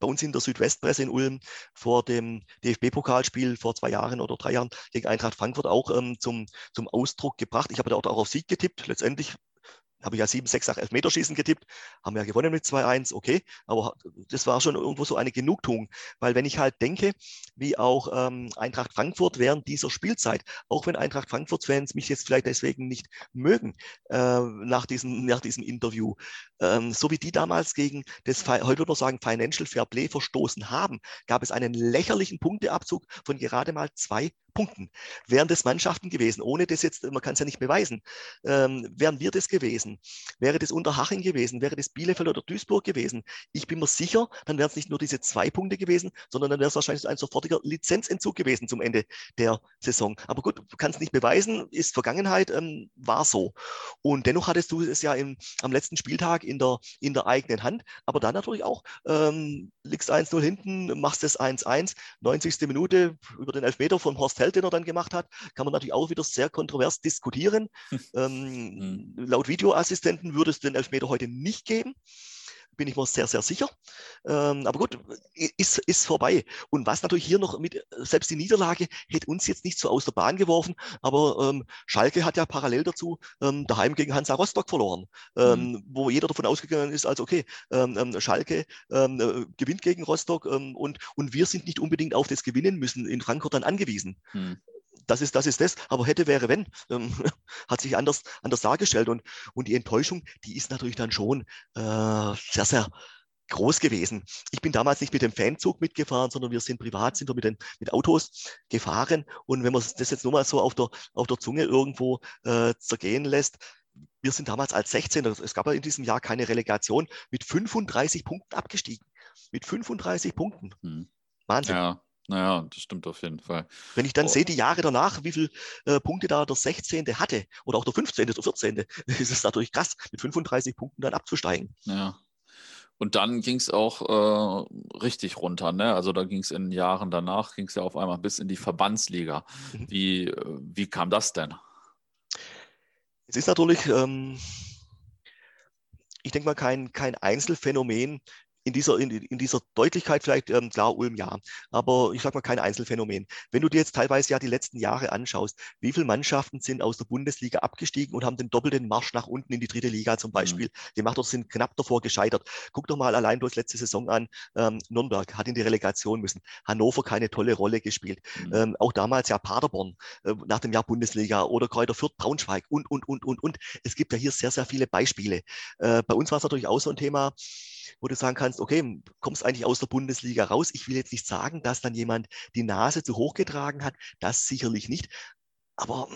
bei uns in der Südwestpresse in Ulm vor dem DFB-Pokalspiel vor zwei Jahren oder drei Jahren gegen Eintracht Frankfurt auch ähm, zum, zum Ausdruck gebracht. Ich habe da auch auf Sieg getippt. Letztendlich habe ich ja 7, 6 nach Elfmeterschießen getippt, haben ja gewonnen mit 2-1, okay, aber das war schon irgendwo so eine Genugtuung, weil wenn ich halt denke, wie auch ähm, Eintracht Frankfurt während dieser Spielzeit, auch wenn Eintracht Frankfurt-Fans mich jetzt vielleicht deswegen nicht mögen äh, nach, diesem, nach diesem Interview, ähm, so wie die damals gegen das, heute würde man sagen, Financial Fair Play verstoßen haben, gab es einen lächerlichen Punkteabzug von gerade mal zwei Punkten. Wären das Mannschaften gewesen, ohne das jetzt, man kann es ja nicht beweisen, ähm, wären wir das gewesen, wäre das Unterhaching gewesen, wäre das Bielefeld oder Duisburg gewesen, ich bin mir sicher, dann wären es nicht nur diese zwei Punkte gewesen, sondern dann wäre es wahrscheinlich ein sofortiger Lizenzentzug gewesen zum Ende der Saison. Aber gut, du kannst nicht beweisen, ist Vergangenheit, ähm, war so. Und dennoch hattest du es ja im, am letzten Spieltag in der, in der eigenen Hand, aber dann natürlich auch, ähm, liegst 1-0 hinten, machst das 1-1, 90. Minute über den Elfmeter von Horst Feld, den er dann gemacht hat, kann man natürlich auch wieder sehr kontrovers diskutieren. ähm, mhm. Laut Videoassistenten würde es den Elfmeter heute nicht geben. Bin ich mir sehr, sehr sicher. Ähm, aber gut, ist, ist vorbei. Und was natürlich hier noch mit, selbst die Niederlage hätte uns jetzt nicht so aus der Bahn geworfen, aber ähm, Schalke hat ja parallel dazu ähm, daheim gegen Hansa Rostock verloren, ähm, mhm. wo jeder davon ausgegangen ist, als okay, ähm, ähm, Schalke äh, gewinnt gegen Rostock und, und wir sind nicht unbedingt auf das Gewinnen müssen in Frankfurt dann angewiesen. Mhm das ist das, ist das. Aber hätte, wäre, wenn, ähm, hat sich anders, anders dargestellt. Und, und die Enttäuschung, die ist natürlich dann schon äh, sehr, sehr groß gewesen. Ich bin damals nicht mit dem Fanzug mitgefahren, sondern wir sind privat, sind wir mit, den, mit Autos gefahren. Und wenn man das jetzt nur mal so auf der, auf der Zunge irgendwo äh, zergehen lässt, wir sind damals als 16, es gab ja in diesem Jahr keine Relegation, mit 35 Punkten abgestiegen. Mit 35 Punkten. Hm. Wahnsinn. Ja. Naja, das stimmt auf jeden Fall. Wenn ich dann oh. sehe, die Jahre danach, wie viele äh, Punkte da der 16. hatte oder auch der 15., der 14., ist es natürlich krass, mit 35 Punkten dann abzusteigen. Ja. Und dann ging es auch äh, richtig runter. Ne? Also da ging es in Jahren danach, ging es ja auf einmal bis in die Verbandsliga. Mhm. Wie, äh, wie kam das denn? Es ist natürlich, ähm, ich denke mal, kein, kein Einzelfenomen, in dieser, in, in dieser Deutlichkeit vielleicht, ähm, klar, Ulm ja, aber ich sage mal kein Einzelfenomen. Wenn du dir jetzt teilweise ja die letzten Jahre anschaust, wie viele Mannschaften sind aus der Bundesliga abgestiegen und haben den doppelten Marsch nach unten in die dritte Liga zum mhm. Beispiel mhm. gemacht oder sind knapp davor gescheitert. Guck doch mal allein durch letzte Saison an, ähm, Nürnberg hat in die Relegation müssen, Hannover keine tolle Rolle gespielt, mhm. ähm, auch damals ja Paderborn äh, nach dem Jahr Bundesliga oder Kräuter Fürth, Braunschweig und, und, und, und, und. Es gibt ja hier sehr, sehr viele Beispiele. Äh, bei uns war es natürlich auch so ein Thema, wo du sagen kannst, okay, kommst eigentlich aus der Bundesliga raus. Ich will jetzt nicht sagen, dass dann jemand die Nase zu hoch getragen hat. Das sicherlich nicht. Aber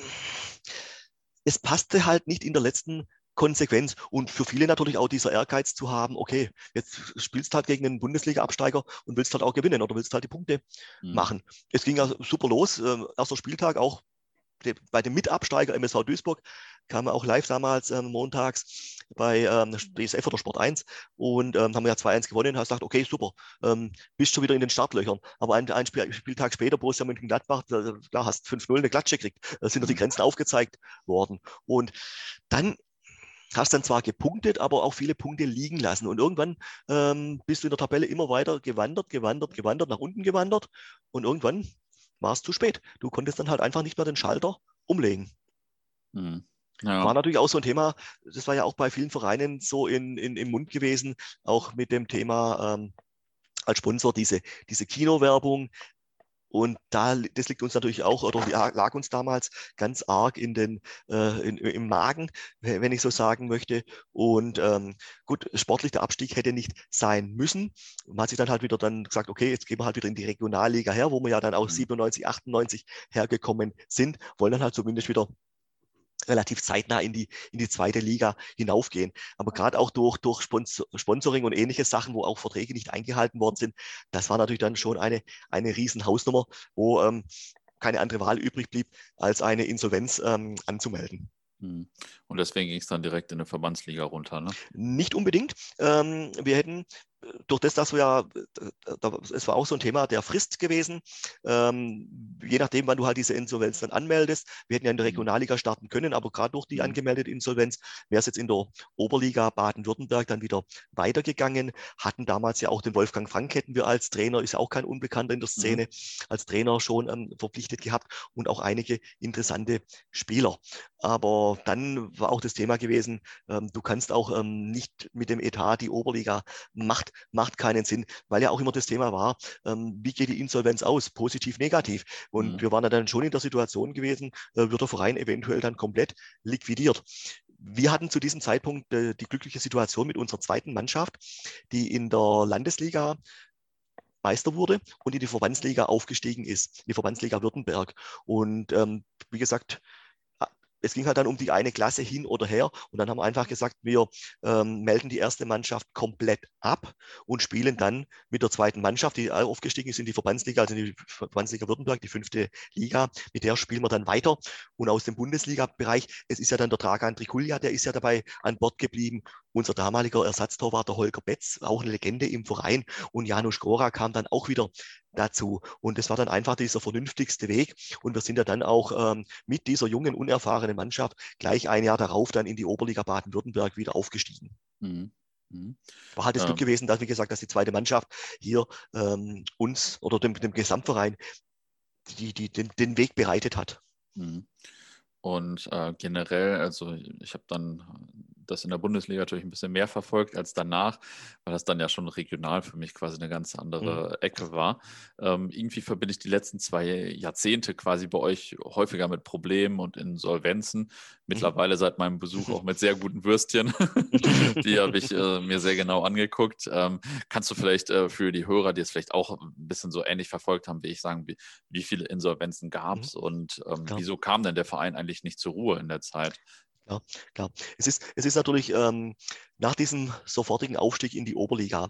es passte halt nicht in der letzten Konsequenz und für viele natürlich auch dieser Ehrgeiz zu haben, okay, jetzt spielst du halt gegen einen Bundesliga-Absteiger und willst halt auch gewinnen oder willst halt die Punkte mhm. machen. Es ging ja super los, äh, erster Spieltag auch bei dem Mitabsteiger MSV Duisburg kam er auch live damals ähm, montags bei ähm, DSF oder Sport 1 und ähm, haben wir ja 2-1 gewonnen und hast gesagt, okay, super, ähm, bist schon wieder in den Startlöchern. Aber ein, ein Spiel, Spieltag später, Borussia Mönchengladbach, da, da hast 5-0 eine Klatsche gekriegt. Da sind doch die mhm. Grenzen aufgezeigt worden. Und dann hast dann zwar gepunktet, aber auch viele Punkte liegen lassen. Und irgendwann ähm, bist du in der Tabelle immer weiter gewandert, gewandert, gewandert, nach unten gewandert. Und irgendwann war es zu spät. Du konntest dann halt einfach nicht mehr den Schalter umlegen. Hm. Ja. War natürlich auch so ein Thema, das war ja auch bei vielen Vereinen so in, in, im Mund gewesen, auch mit dem Thema ähm, als Sponsor diese, diese Kinowerbung, und da, das liegt uns natürlich auch, oder lag uns damals ganz arg in den, äh, in, im Magen, wenn ich so sagen möchte. Und ähm, gut, sportlich der Abstieg hätte nicht sein müssen. Man hat sich dann halt wieder dann gesagt, okay, jetzt gehen wir halt wieder in die Regionalliga her, wo wir ja dann auch 97, mhm. 98 hergekommen sind, wollen dann halt zumindest wieder relativ zeitnah in die, in die zweite Liga hinaufgehen. Aber gerade auch durch, durch Sponsoring und ähnliche Sachen, wo auch Verträge nicht eingehalten worden sind, das war natürlich dann schon eine, eine riesen Hausnummer, wo ähm, keine andere Wahl übrig blieb, als eine Insolvenz ähm, anzumelden. Hm. Und deswegen ging es dann direkt in eine Verbandsliga runter, ne? Nicht unbedingt. Ähm, wir hätten durch das, dass wir ja, es war auch so ein Thema der Frist gewesen, ähm, je nachdem, wann du halt diese Insolvenz dann anmeldest. Wir hätten ja in der mhm. Regionalliga starten können, aber gerade durch die mhm. angemeldete Insolvenz wäre es jetzt in der Oberliga Baden-Württemberg dann wieder weitergegangen. Hatten damals ja auch den Wolfgang Frank, hätten wir als Trainer, ist ja auch kein Unbekannter in der mhm. Szene, mhm. als Trainer schon ähm, verpflichtet gehabt und auch einige interessante Spieler. Aber dann war auch das Thema gewesen, ähm, du kannst auch ähm, nicht mit dem Etat die Oberliga macht macht, macht keinen Sinn, weil ja auch immer das Thema war, ähm, wie geht die Insolvenz aus, positiv, negativ. Und mhm. wir waren dann schon in der Situation gewesen, äh, wird der Verein eventuell dann komplett liquidiert. Wir hatten zu diesem Zeitpunkt äh, die glückliche Situation mit unserer zweiten Mannschaft, die in der Landesliga Meister wurde und in die Verbandsliga aufgestiegen ist, die Verbandsliga Württemberg. Und ähm, wie gesagt, es ging halt dann um die eine Klasse hin oder her. Und dann haben wir einfach gesagt, wir ähm, melden die erste Mannschaft komplett ab und spielen dann mit der zweiten Mannschaft, die aufgestiegen ist in die Verbandsliga, also in die Verbandsliga Württemberg, die fünfte Liga. Mit der spielen wir dann weiter. Und aus dem Bundesliga-Bereich, es ist ja dann der Dragan Trikulja, der ist ja dabei an Bord geblieben. Unser damaliger Ersatztorwart, der Holger Betz, auch eine Legende im Verein. Und Janusz Gora kam dann auch wieder dazu. Und das war dann einfach dieser vernünftigste Weg. Und wir sind ja dann auch ähm, mit dieser jungen, unerfahrenen Mannschaft gleich ein Jahr darauf dann in die Oberliga Baden-Württemberg wieder aufgestiegen. Mhm. Mhm. War halt das Glück ähm. gewesen, dass, wie gesagt, dass die zweite Mannschaft hier ähm, uns oder dem, dem Gesamtverein die, die, den, den Weg bereitet hat. Mhm. Und äh, generell, also ich habe dann das in der Bundesliga natürlich ein bisschen mehr verfolgt als danach, weil das dann ja schon regional für mich quasi eine ganz andere mhm. Ecke war. Ähm, irgendwie verbinde ich die letzten zwei Jahrzehnte quasi bei euch häufiger mit Problemen und Insolvenzen. Mhm. Mittlerweile seit meinem Besuch auch mit sehr guten Würstchen. die habe ich äh, mir sehr genau angeguckt. Ähm, kannst du vielleicht äh, für die Hörer, die es vielleicht auch ein bisschen so ähnlich verfolgt haben wie ich, sagen, wie, wie viele Insolvenzen gab es mhm. und ähm, wieso kam denn der Verein eigentlich nicht zur Ruhe in der Zeit? Ja, klar. Es ist, es ist natürlich ähm, nach diesem sofortigen Aufstieg in die Oberliga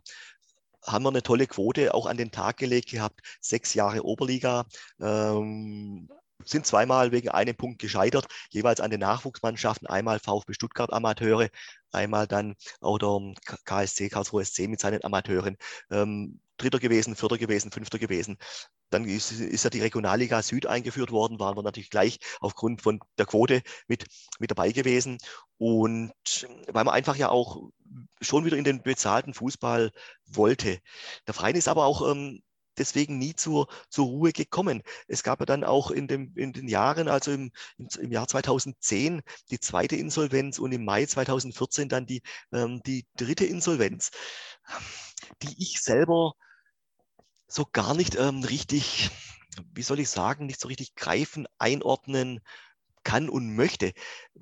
haben wir eine tolle Quote auch an den Tag gelegt gehabt. Sechs Jahre Oberliga. Ähm, sind zweimal wegen einem Punkt gescheitert, jeweils an den Nachwuchsmannschaften, einmal VfB Stuttgart Amateure, einmal dann auch der KSC Karlsruhe SC mit seinen Amateuren. Ähm, Dritter gewesen, Vierter gewesen, Fünfter gewesen. Dann ist, ist, ja die Regionalliga Süd eingeführt worden, waren wir natürlich gleich aufgrund von der Quote mit, mit dabei gewesen. Und weil man einfach ja auch schon wieder in den bezahlten Fußball wollte. Der Verein ist aber auch ähm, deswegen nie zur, zur Ruhe gekommen. Es gab ja dann auch in, dem, in den Jahren, also im, im, Jahr 2010, die zweite Insolvenz und im Mai 2014 dann die, ähm, die dritte Insolvenz, die ich selber so gar nicht ähm, richtig, wie soll ich sagen, nicht so richtig greifen, einordnen kann und möchte.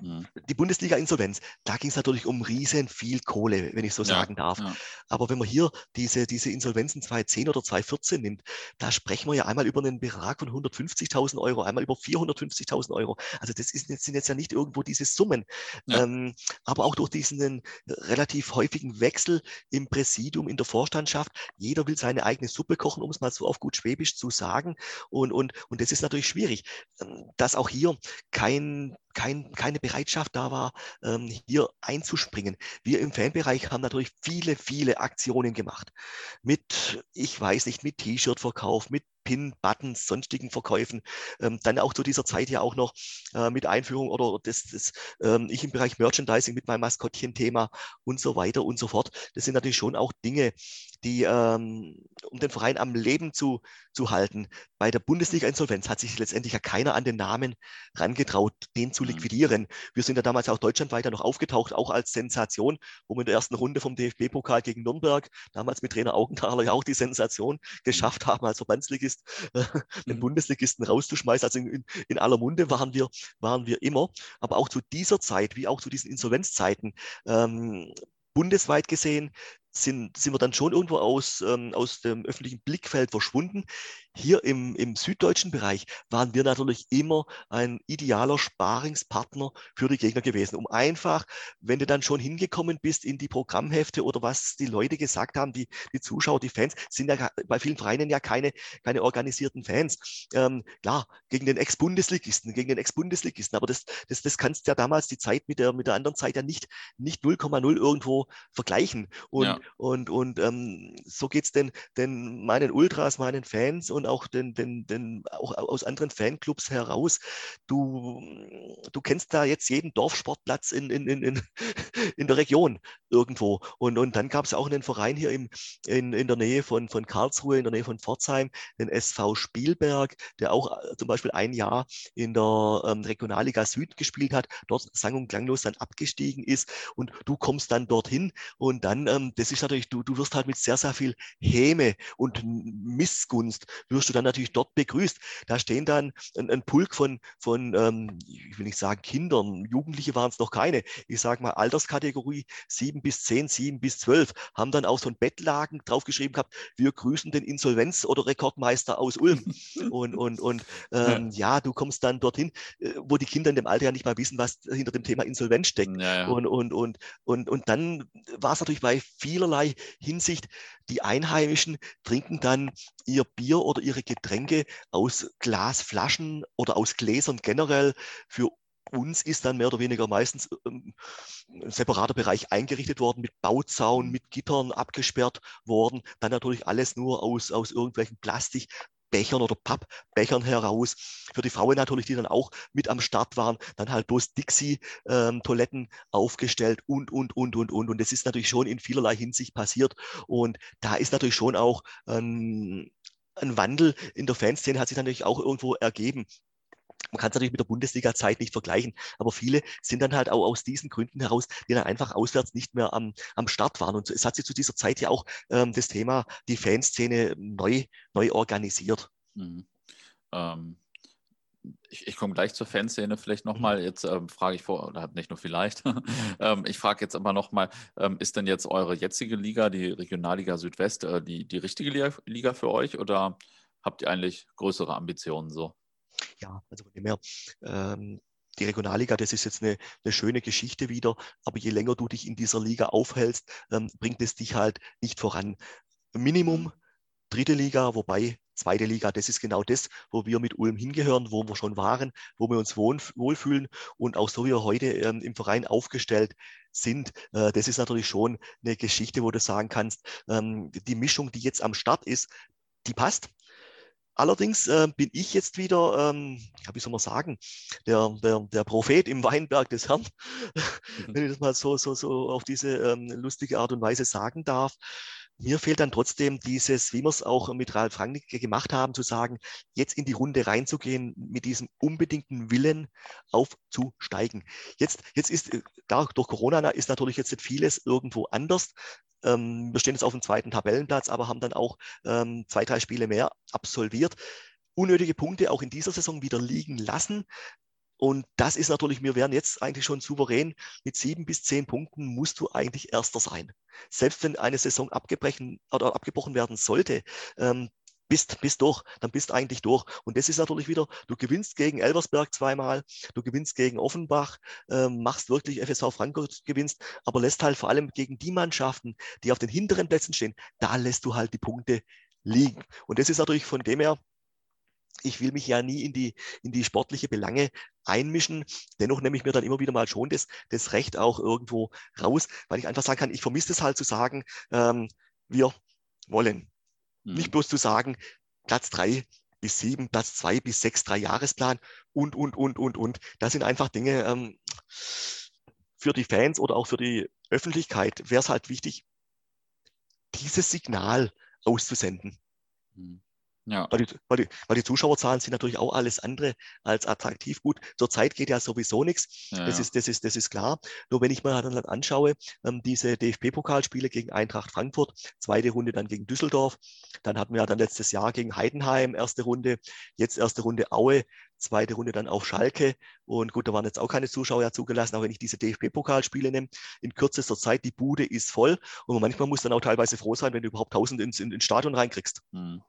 Mhm. Die Bundesliga-Insolvenz, da ging es natürlich um riesen viel Kohle, wenn ich so ja, sagen darf. Ja. Aber wenn man hier diese, diese Insolvenzen 2010 oder 2014 nimmt, da sprechen wir ja einmal über einen Betrag von 150.000 Euro, einmal über 450.000 Euro. Also das ist, sind jetzt ja nicht irgendwo diese Summen. Ja. Ähm, aber auch durch diesen relativ häufigen Wechsel im Präsidium, in der Vorstandschaft, jeder will seine eigene Suppe kochen, um es mal so auf gut Schwäbisch zu sagen. Und, und, und das ist natürlich schwierig, ähm, dass auch hier kein kein, keine Bereitschaft da war, ähm, hier einzuspringen. Wir im Fanbereich haben natürlich viele, viele Aktionen gemacht. Mit, ich weiß nicht, mit T-Shirt-Verkauf, mit Pin, Buttons, sonstigen Verkäufen. Ähm, dann auch zu dieser Zeit ja auch noch äh, mit Einführung oder das, das ähm, ich im Bereich Merchandising mit meinem Maskottchen-Thema und so weiter und so fort. Das sind natürlich schon auch Dinge, die, ähm, um den Verein am Leben zu, zu halten. Bei der Bundesliga-Insolvenz hat sich letztendlich ja keiner an den Namen rangetraut, den zu mhm. liquidieren. Wir sind ja damals auch deutschlandweit ja noch aufgetaucht, auch als Sensation, wo wir in der ersten Runde vom DFB-Pokal gegen Nürnberg, damals mit Trainer Augenthaler ja auch die Sensation geschafft haben, als Verbandsligist äh, den mhm. Bundesligisten rauszuschmeißen. Also in, in, aller Munde waren wir, waren wir immer. Aber auch zu dieser Zeit, wie auch zu diesen Insolvenzzeiten, ähm, bundesweit gesehen sind, sind wir dann schon irgendwo aus, ähm, aus dem öffentlichen Blickfeld verschwunden. Hier im, im süddeutschen Bereich waren wir natürlich immer ein idealer Sparingspartner für die Gegner gewesen, um einfach, wenn du dann schon hingekommen bist in die Programmhefte oder was die Leute gesagt haben, die, die Zuschauer, die Fans, sind ja bei vielen Vereinen ja keine, keine organisierten Fans. Ähm, klar, gegen den Ex-Bundesligisten, gegen den Ex-Bundesligisten, aber das, das, das kannst ja damals die Zeit mit der, mit der anderen Zeit ja nicht, nicht 0,0 irgendwo vergleichen. Und, ja. Und, und ähm, so geht es denn, denn meinen Ultras, meinen Fans und auch, den, den, den, auch aus anderen Fanclubs heraus. Du, du kennst da jetzt jeden Dorfsportplatz in, in, in, in der Region irgendwo. Und, und dann gab es auch einen Verein hier im, in, in der Nähe von, von Karlsruhe, in der Nähe von Pforzheim, den SV Spielberg, der auch äh, zum Beispiel ein Jahr in der ähm, Regionalliga Süd gespielt hat, dort sang- und klanglos dann abgestiegen ist. Und du kommst dann dorthin und dann, ähm, das ist natürlich, du, du wirst halt mit sehr, sehr viel Häme und Missgunst wirst du dann natürlich dort begrüßt. Da stehen dann ein, ein Pulk von, von ähm, ich will nicht sagen Kindern, Jugendliche waren es noch keine, ich sage mal Alterskategorie 7 bis 10, 7 bis 12, haben dann auch so ein Bettlagen draufgeschrieben gehabt, wir grüßen den Insolvenz- oder Rekordmeister aus Ulm. und und, und ähm, ja. ja. du kommst dann dorthin, äh, wo die Kinder in dem Alter ja nicht mal wissen, was hinter dem Thema Insolvenz steckt. Ja, ja. Und, und, und, und, und dann war es natürlich bei vielerlei Hinsicht, die Einheimischen trinken dann ihr Bier oder ihre Getränke aus Glasflaschen oder aus Gläsern generell. Für uns ist dann mehr oder weniger meistens ähm, ein separater Bereich eingerichtet worden, mit Bauzaun, mit Gittern abgesperrt worden. Dann natürlich alles nur aus, aus irgendwelchen Plastik. Bechern oder Pappbechern heraus. Für die Frauen natürlich, die dann auch mit am Start waren, dann halt bloß Dixie-Toiletten ähm, aufgestellt und, und, und, und, und. Und das ist natürlich schon in vielerlei Hinsicht passiert. Und da ist natürlich schon auch ähm, ein Wandel in der Fanszene hat sich natürlich auch irgendwo ergeben. Man kann es natürlich mit der Bundesliga-Zeit nicht vergleichen, aber viele sind dann halt auch aus diesen Gründen heraus, die dann einfach auswärts nicht mehr am, am Start waren. Und es hat sich zu dieser Zeit ja auch ähm, das Thema, die Fanszene neu, neu organisiert. Mhm. Ähm, ich, ich komme gleich zur Fanszene vielleicht nochmal. Mhm. Jetzt ähm, frage ich vor, oder nicht nur vielleicht, ähm, ich frage jetzt aber nochmal, ähm, ist denn jetzt eure jetzige Liga, die Regionalliga Südwest, äh, die, die richtige Liga, Liga für euch oder habt ihr eigentlich größere Ambitionen so? Ja, also von dem her, ähm, die Regionalliga, das ist jetzt eine, eine, schöne Geschichte wieder, aber je länger du dich in dieser Liga aufhältst, ähm, bringt es dich halt nicht voran. Minimum dritte Liga, wobei zweite Liga, das ist genau das, wo wir mit Ulm hingehören, wo wir schon waren, wo wir uns wohl, wohlfühlen und auch so wie wir heute ähm, im Verein aufgestellt sind. Äh, das ist natürlich schon eine Geschichte, wo du sagen kannst, ähm, die Mischung, die jetzt am Start ist, die passt. Allerdings äh, bin ich jetzt wieder, ähm, wie soll man sagen, der, der, der Prophet im Weinberg des Herrn, wenn ich das mal so, so, so auf diese ähm, lustige Art und Weise sagen darf. Mir fehlt dann trotzdem dieses, wie wir es auch mit Ralf Rangnicke gemacht haben, zu sagen, jetzt in die Runde reinzugehen mit diesem unbedingten Willen aufzusteigen. Jetzt, jetzt ist, äh, da durch Corona ist natürlich jetzt vieles irgendwo anders. Ähm, wir stehen jetzt auf dem zweiten Tabellenplatz, aber haben dann auch ähm, zwei, drei Spiele mehr absolviert. Unnötige Punkte auch in dieser Saison wieder liegen lassen. Und das ist natürlich, wir wären jetzt eigentlich schon souverän. Mit sieben bis zehn Punkten musst du eigentlich Erster sein. Selbst wenn eine Saison abgebrochen, oder abgebrochen werden sollte, ähm, bist, bist durch, dann bist eigentlich durch. Und das ist natürlich wieder, du gewinnst gegen Elversberg zweimal, du gewinnst gegen Offenbach, ähm, machst wirklich FSV Frankfurt gewinnst, aber lässt halt vor allem gegen die Mannschaften, die auf den hinteren Plätzen stehen, da lässt du halt die Punkte liegen. Und das ist natürlich von dem her, ich will mich ja nie in die, in die sportliche Belange einmischen. Dennoch nehme ich mir dann immer wieder mal schon das, das Recht auch irgendwo raus, weil ich einfach sagen kann, ich vermisse es halt zu sagen, ähm, wir wollen. Mhm. Nicht bloß zu sagen, Platz drei bis sieben, Platz zwei bis sechs, drei Jahresplan und, und, und, und, und. Das sind einfach Dinge ähm, für die Fans oder auch für die Öffentlichkeit wäre es halt wichtig, dieses Signal auszusenden. Mhm. Ja. Weil, die, weil, die, weil die Zuschauerzahlen sind natürlich auch alles andere als attraktiv gut. Zurzeit geht ja sowieso nichts. Ja, das, ja. Ist, das, ist, das ist klar. Nur wenn ich mir dann anschaue, ähm, diese DFB-Pokalspiele gegen Eintracht Frankfurt, zweite Runde dann gegen Düsseldorf, dann hatten wir ja dann letztes Jahr gegen Heidenheim erste Runde, jetzt erste Runde Aue, zweite Runde dann auf Schalke. Und gut, da waren jetzt auch keine Zuschauer zugelassen, auch wenn ich diese DFB-Pokalspiele nehme. In kürzester Zeit, die Bude ist voll. Und manchmal muss dann auch teilweise froh sein, wenn du überhaupt 1000 ins, in, ins Stadion reinkriegst. Hm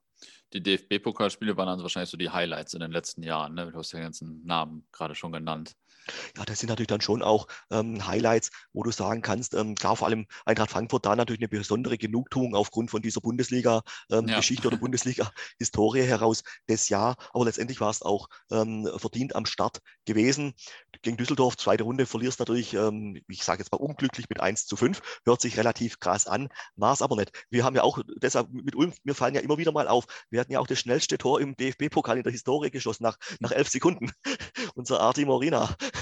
die DFB-Pokalspiele waren dann wahrscheinlich so die Highlights in den letzten Jahren. Ne? Du hast ja den ganzen Namen gerade schon genannt. Ja, das sind natürlich dann schon auch ähm, Highlights, wo du sagen kannst, ähm, klar, vor allem Eintracht Frankfurt da natürlich eine besondere Genugtuung aufgrund von dieser Bundesliga-Geschichte ähm, ja. oder Bundesliga-Historie heraus des Jahr. Aber letztendlich war es auch ähm, verdient am Start gewesen. Gegen Düsseldorf, zweite Runde, verlierst natürlich, ähm, ich sage jetzt mal unglücklich mit 1 zu 5, hört sich relativ krass an, war es aber nicht. Wir haben ja auch, deshalb mit Ulm, wir fallen ja immer wieder mal auf, wir hatten ja auch das schnellste Tor im DFB-Pokal in der Historie geschossen, nach, nach elf Sekunden. Unser Arti Morina.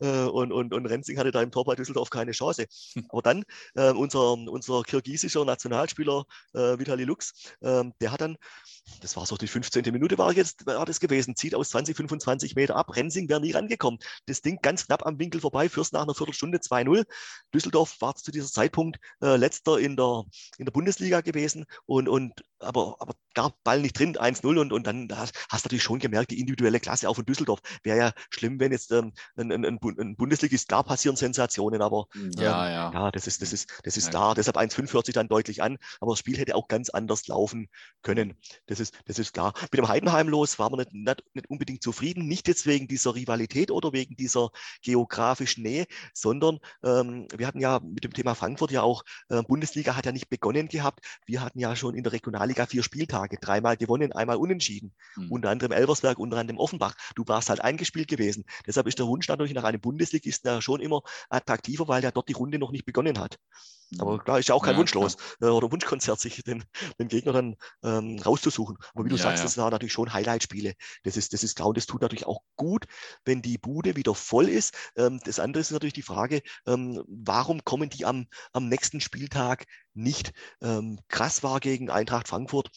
und, und, und Renzing hatte da im Tor bei Düsseldorf keine Chance. Hm. Aber dann äh, unser, unser kirgisischer Nationalspieler äh, Vitali Lux, äh, der hat dann, das war so die 15. Minute war, jetzt, war das gewesen, zieht aus 20, 25 Meter ab. Renzing wäre nie rangekommen. Das Ding ganz knapp am Winkel vorbei, Fürst nach einer Viertelstunde 2-0. Düsseldorf war zu dieser Zeitpunkt äh, letzter in der, in der Bundesliga gewesen und, und aber, aber gab Ball nicht drin, 1-0 und, und dann hast, hast du natürlich schon gemerkt, die individuelle Klasse auch von Düsseldorf. Wäre ja schlimm, wenn jetzt ähm, ein, ein, ein Bundesligist, klar passieren Sensationen, aber hm, ja, ähm, ja. ja, das ist, das ist, das ist ja. klar. Deshalb 1-5 hört sich dann deutlich an, aber das Spiel hätte auch ganz anders laufen können. Das ist, das ist klar. Mit dem Heidenheim los waren wir nicht, nicht, nicht unbedingt zufrieden, nicht jetzt wegen dieser Rivalität oder wegen dieser geografischen Nähe, sondern ähm, wir hatten ja mit dem Thema Frankfurt ja auch, äh, Bundesliga hat ja nicht begonnen gehabt. Wir hatten ja schon in der Regionalliga vier Spieltage, dreimal gewonnen, einmal unentschieden. Mhm. Unter anderem Elversberg, unter anderem Offenbach. Du warst halt eingespielt gewesen. Deshalb ist der Wunsch natürlich nach einem Bundesligisten ja schon immer attraktiver, weil ja dort die Runde noch nicht begonnen hat. Aber mhm. klar, ist ja auch kein ja, Wunschlos äh, oder Wunschkonzert, sich den, den Gegner dann ähm, rauszusuchen. Aber wie du ja, sagst, ja. das waren natürlich schon Highlight-Spiele. Das ist, das ist klar und das tut natürlich auch gut, wenn die Bude wieder voll ist. Ähm, das andere ist natürlich die Frage, ähm, warum kommen die am, am nächsten Spieltag nicht? Ähm, krass war gegen Eintracht Frankfurt.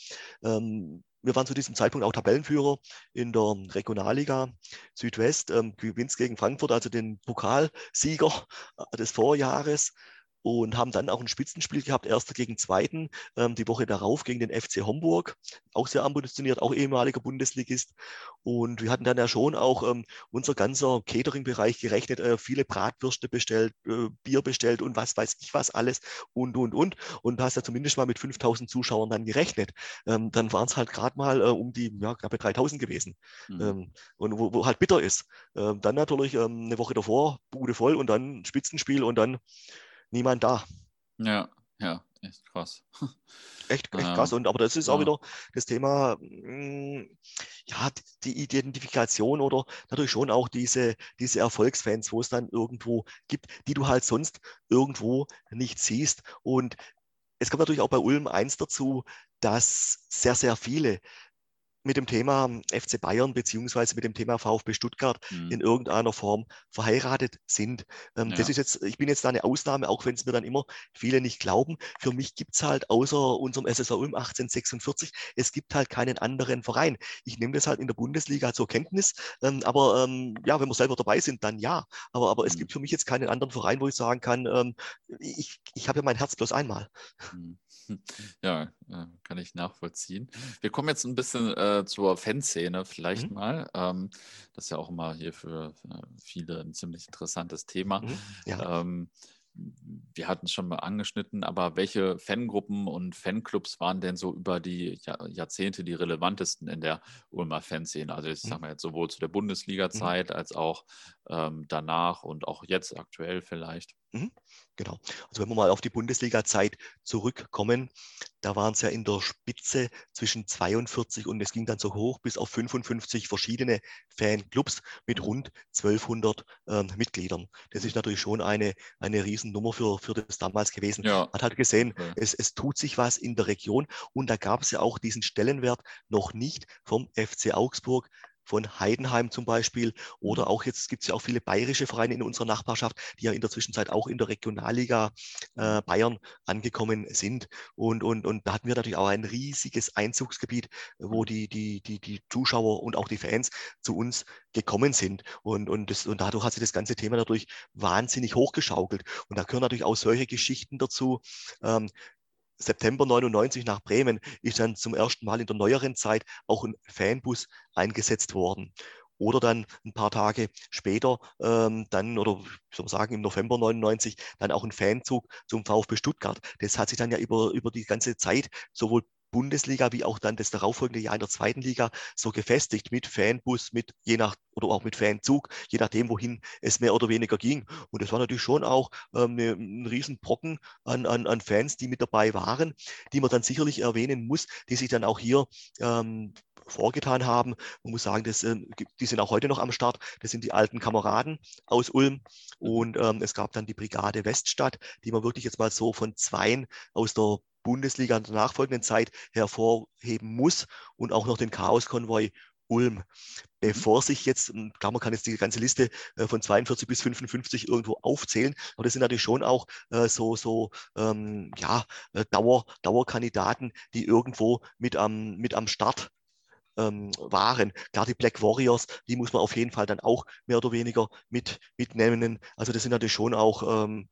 Wir waren zu diesem Zeitpunkt auch Tabellenführer in der Regionalliga Südwest, ähm, gewinnt gegen Frankfurt, also den Pokalsieger äh, des Vorjahres und haben dann auch ein Spitzenspiel gehabt, erster gegen zweiten, ähm, die Woche darauf gegen den FC Homburg, auch sehr ambitioniert, auch ehemaliger Bundesligist. Und wir hatten dann ja schon auch ähm, unser ganzer Catering-Bereich gerechnet, äh, viele Bratwürste bestellt, äh, Bier bestellt und was weiß ich was alles und, und, und. Und hast ja zumindest mal mit 5000 Zuschauern dann gerechnet. Ähm, dann waren es halt gerade mal äh, um die ja, knappe 3000 gewesen. Mhm. Ähm, und wo, wo, halt bitter ist. Ähm, dann natürlich ähm, eine Woche davor, Bude voll und dann Spitzenspiel und dann niemand da. Ja, ja, echt krass. Echt, echt krass. Und aber das ist ja. auch wieder das Thema, mm, ja, die Identifikation oder natürlich schon auch diese, diese Erfolgsfans, wo es dann irgendwo gibt, die du halt sonst irgendwo nicht siehst. Und es kommt natürlich auch bei Ulm eins dazu, dass sehr, sehr viele mit dem Thema FC Bayern beziehungsweise mit dem Thema VfB Stuttgart mhm. in irgendeiner Form verheiratet sind. Ähm, ja. Das ist jetzt, ich bin jetzt da eine Ausnahme, auch wenn es mir dann immer viele nicht glauben. Für mich gibt es halt außer unserem SSV Ulm 1846, es gibt halt keinen anderen Verein. Ich nehme das halt in der Bundesliga zur Kenntnis, ähm, aber ähm, ja, wenn wir selber dabei sind, dann ja. Aber, aber mhm. es gibt für mich jetzt keinen anderen Verein, wo ich sagen kann, ähm, ich, ich habe ja mein Herz bloß einmal. Mhm. Ja, äh, kann ich nachvollziehen. Wir kommen jetzt ein bisschen äh, zur Fanszene vielleicht mhm. mal. Ähm, das ist ja auch immer hier für, für viele ein ziemlich interessantes Thema. Mhm. Ja. Ähm, wir hatten es schon mal angeschnitten, aber welche Fangruppen und Fanclubs waren denn so über die Jahrzehnte die relevantesten in der Ulmer Fanszene? Also ich mhm. sage mal jetzt sowohl zu der Bundesliga-Zeit mhm. als auch ähm, danach und auch jetzt aktuell vielleicht. Mhm. Genau. Also wenn wir mal auf die Bundesliga-Zeit zurückkommen, da waren es ja in der Spitze zwischen 42 und es ging dann so hoch bis auf 55 verschiedene Fanclubs mit rund 1200 äh, Mitgliedern. Das ist natürlich schon eine, eine Riesennummer für, für das damals gewesen. Ja. Man hat gesehen, okay. es, es tut sich was in der Region und da gab es ja auch diesen Stellenwert noch nicht vom FC Augsburg, von Heidenheim zum Beispiel. Oder auch jetzt gibt es ja auch viele bayerische Vereine in unserer Nachbarschaft, die ja in der Zwischenzeit auch in der Regionalliga äh, Bayern angekommen sind. Und, und, und da hatten wir natürlich auch ein riesiges Einzugsgebiet, wo die, die, die, die Zuschauer und auch die Fans zu uns gekommen sind. Und, und, das, und dadurch hat sich das ganze Thema natürlich wahnsinnig hochgeschaukelt. Und da gehören natürlich auch solche Geschichten dazu. Ähm, September 99 nach Bremen ist dann zum ersten Mal in der neueren Zeit auch ein Fanbus eingesetzt worden. Oder dann ein paar Tage später, ähm, dann, oder ich soll sagen, im November 99, dann auch ein Fanzug zum VfB Stuttgart. Das hat sich dann ja über, über die ganze Zeit sowohl Bundesliga wie auch dann das darauffolgende Jahr in der zweiten Liga so gefestigt mit Fanbus, mit je nach oder auch mit Fanzug, je nachdem, wohin es mehr oder weniger ging. Und das war natürlich schon auch ähm, eine, ein Riesenbrocken an, an, an Fans, die mit dabei waren, die man dann sicherlich erwähnen muss, die sich dann auch hier ähm, vorgetan haben. Man muss sagen, das, ähm, die sind auch heute noch am Start. Das sind die alten Kameraden aus Ulm. Und ähm, es gab dann die Brigade Weststadt, die man wirklich jetzt mal so von zweien aus der Bundesliga in der nachfolgenden Zeit hervorheben muss und auch noch den Chaoskonvoi Ulm. Bevor sich jetzt, klar, man kann jetzt die ganze Liste äh, von 42 bis 55 irgendwo aufzählen, aber das sind natürlich schon auch äh, so, so ähm, ja, äh, Dauer, Dauerkandidaten, die irgendwo mit am, mit am Start ähm, waren. Klar, die Black Warriors, die muss man auf jeden Fall dann auch mehr oder weniger mit, mitnehmen. Also das sind natürlich schon auch ähm,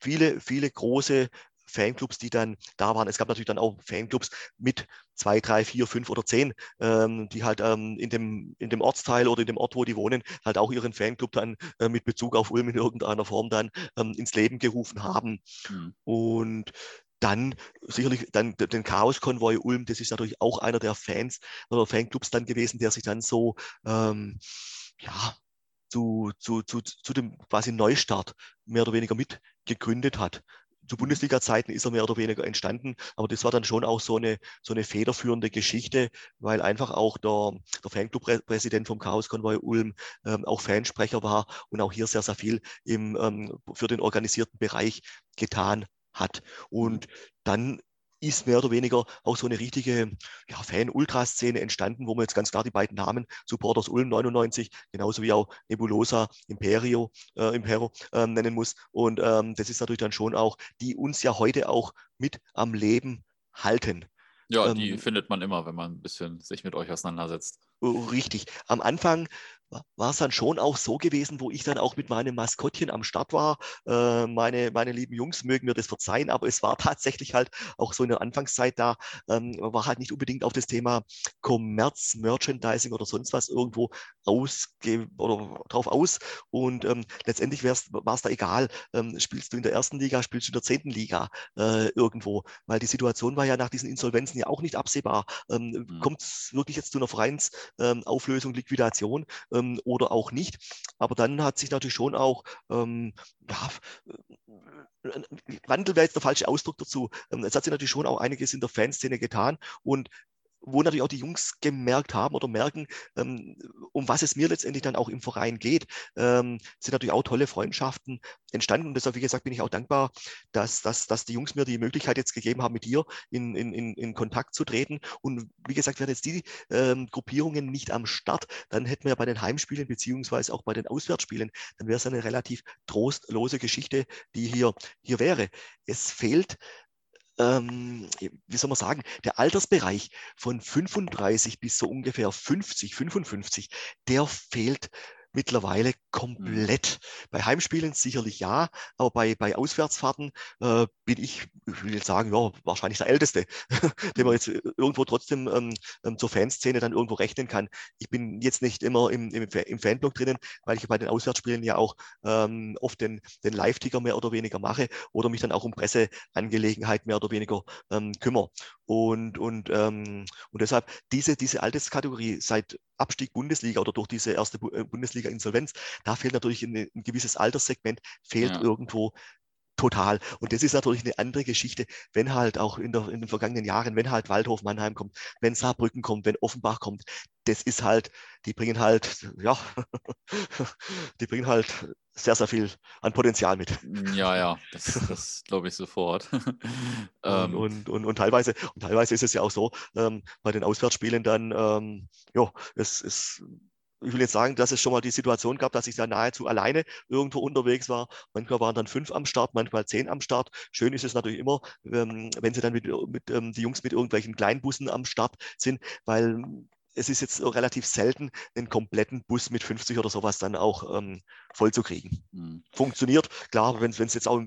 viele, viele große Fanclubs, die dann da waren. Es gab natürlich dann auch Fanclubs mit zwei, drei, vier, fünf oder zehn, ähm, die halt ähm, in, dem, in dem Ortsteil oder in dem Ort, wo die wohnen, halt auch ihren Fanclub dann äh, mit Bezug auf Ulm in irgendeiner Form dann ähm, ins Leben gerufen haben. Mhm. Und dann sicherlich dann den Chaos-Konvoi Ulm, das ist natürlich auch einer der Fans oder Fanclubs dann gewesen, der sich dann so ähm, ja, zu, zu, zu, zu dem quasi Neustart mehr oder weniger mit gegründet hat zu Bundesliga-Zeiten ist er mehr oder weniger entstanden, aber das war dann schon auch so eine, so eine federführende Geschichte, weil einfach auch der, der Fanclub-Präsident vom Chaos-Konvoi Ulm ähm, auch Fansprecher war und auch hier sehr, sehr viel im, ähm, für den organisierten Bereich getan hat. Und dann ist mehr oder weniger auch so eine richtige ja, Fan-Ultraszene entstanden, wo man jetzt ganz klar die beiden Namen, Supporters Ulm 99, genauso wie auch Nebulosa Imperio, äh, Impero äh, nennen muss. Und ähm, das ist natürlich dann schon auch, die uns ja heute auch mit am Leben halten. Ja, ähm, die findet man immer, wenn man ein bisschen sich mit euch auseinandersetzt. Oh, richtig. Am Anfang war es dann schon auch so gewesen, wo ich dann auch mit meinem Maskottchen am Start war. Äh, meine, meine lieben Jungs mögen mir das verzeihen, aber es war tatsächlich halt auch so in der Anfangszeit da, ähm, war halt nicht unbedingt auf das Thema Kommerz, Merchandising oder sonst was irgendwo ausge oder drauf aus. Und ähm, letztendlich war es da egal, ähm, spielst du in der ersten Liga, spielst du in der zehnten Liga äh, irgendwo, weil die Situation war ja nach diesen Insolvenzen ja auch nicht absehbar. Ähm, mhm. Kommt es wirklich jetzt zu einer Vereinsauflösung, Liquidation? Ähm, oder auch nicht. Aber dann hat sich natürlich schon auch, ähm, ja, äh, Wandel wäre jetzt der falsche Ausdruck dazu. Ähm, es hat sich natürlich schon auch einiges in der Fanszene getan und wo natürlich auch die Jungs gemerkt haben oder merken, ähm, um was es mir letztendlich dann auch im Verein geht, ähm, sind natürlich auch tolle Freundschaften entstanden. Und deshalb, wie gesagt, bin ich auch dankbar, dass, dass, dass die Jungs mir die Möglichkeit jetzt gegeben haben, mit dir in, in, in Kontakt zu treten. Und wie gesagt, wären jetzt die ähm, Gruppierungen nicht am Start, dann hätten wir ja bei den Heimspielen beziehungsweise auch bei den Auswärtsspielen, dann wäre es eine relativ trostlose Geschichte, die hier, hier wäre. Es fehlt ähm, wie soll man sagen, der Altersbereich von 35 bis so ungefähr 50, 55, der fehlt mittlerweile komplett. Mhm. Bei Heimspielen sicherlich ja, aber bei, bei Auswärtsfahrten äh, bin ich, ich will jetzt sagen, ja, wahrscheinlich der Älteste, den man jetzt irgendwo trotzdem ähm, ähm, zur Fanszene dann irgendwo rechnen kann. Ich bin jetzt nicht immer im, im, im Fanblog drinnen, weil ich bei den Auswärtsspielen ja auch ähm, oft den, den Live-Ticker mehr oder weniger mache oder mich dann auch um Presseangelegenheit mehr oder weniger ähm, kümmere. Und, und, ähm, und deshalb diese, diese Alterskategorie seit Abstieg Bundesliga oder durch diese erste äh, Bundesliga-Insolvenz, da fehlt natürlich ein, ein gewisses Alterssegment, fehlt ja. irgendwo total. Und das ist natürlich eine andere Geschichte, wenn halt auch in, der, in, den vergangenen Jahren, wenn halt Waldhof Mannheim kommt, wenn Saarbrücken kommt, wenn Offenbach kommt, das ist halt, die bringen halt, ja, die bringen halt sehr, sehr viel an Potenzial mit. Ja, ja, das, das glaube ich sofort. Ähm. und, und, und, und, teilweise, und teilweise ist es ja auch so, ähm, bei den Auswärtsspielen dann, ähm, ja, es ist ich will jetzt sagen, dass es schon mal die Situation gab, dass ich da nahezu alleine irgendwo unterwegs war. Manchmal waren dann fünf am Start, manchmal zehn am Start. Schön ist es natürlich immer, ähm, wenn sie dann mit, mit ähm, die Jungs mit irgendwelchen Kleinbussen am Start sind, weil es ist jetzt relativ selten, einen kompletten Bus mit 50 oder sowas dann auch ähm, voll zu kriegen. Mhm. Funktioniert, klar, wenn es jetzt auch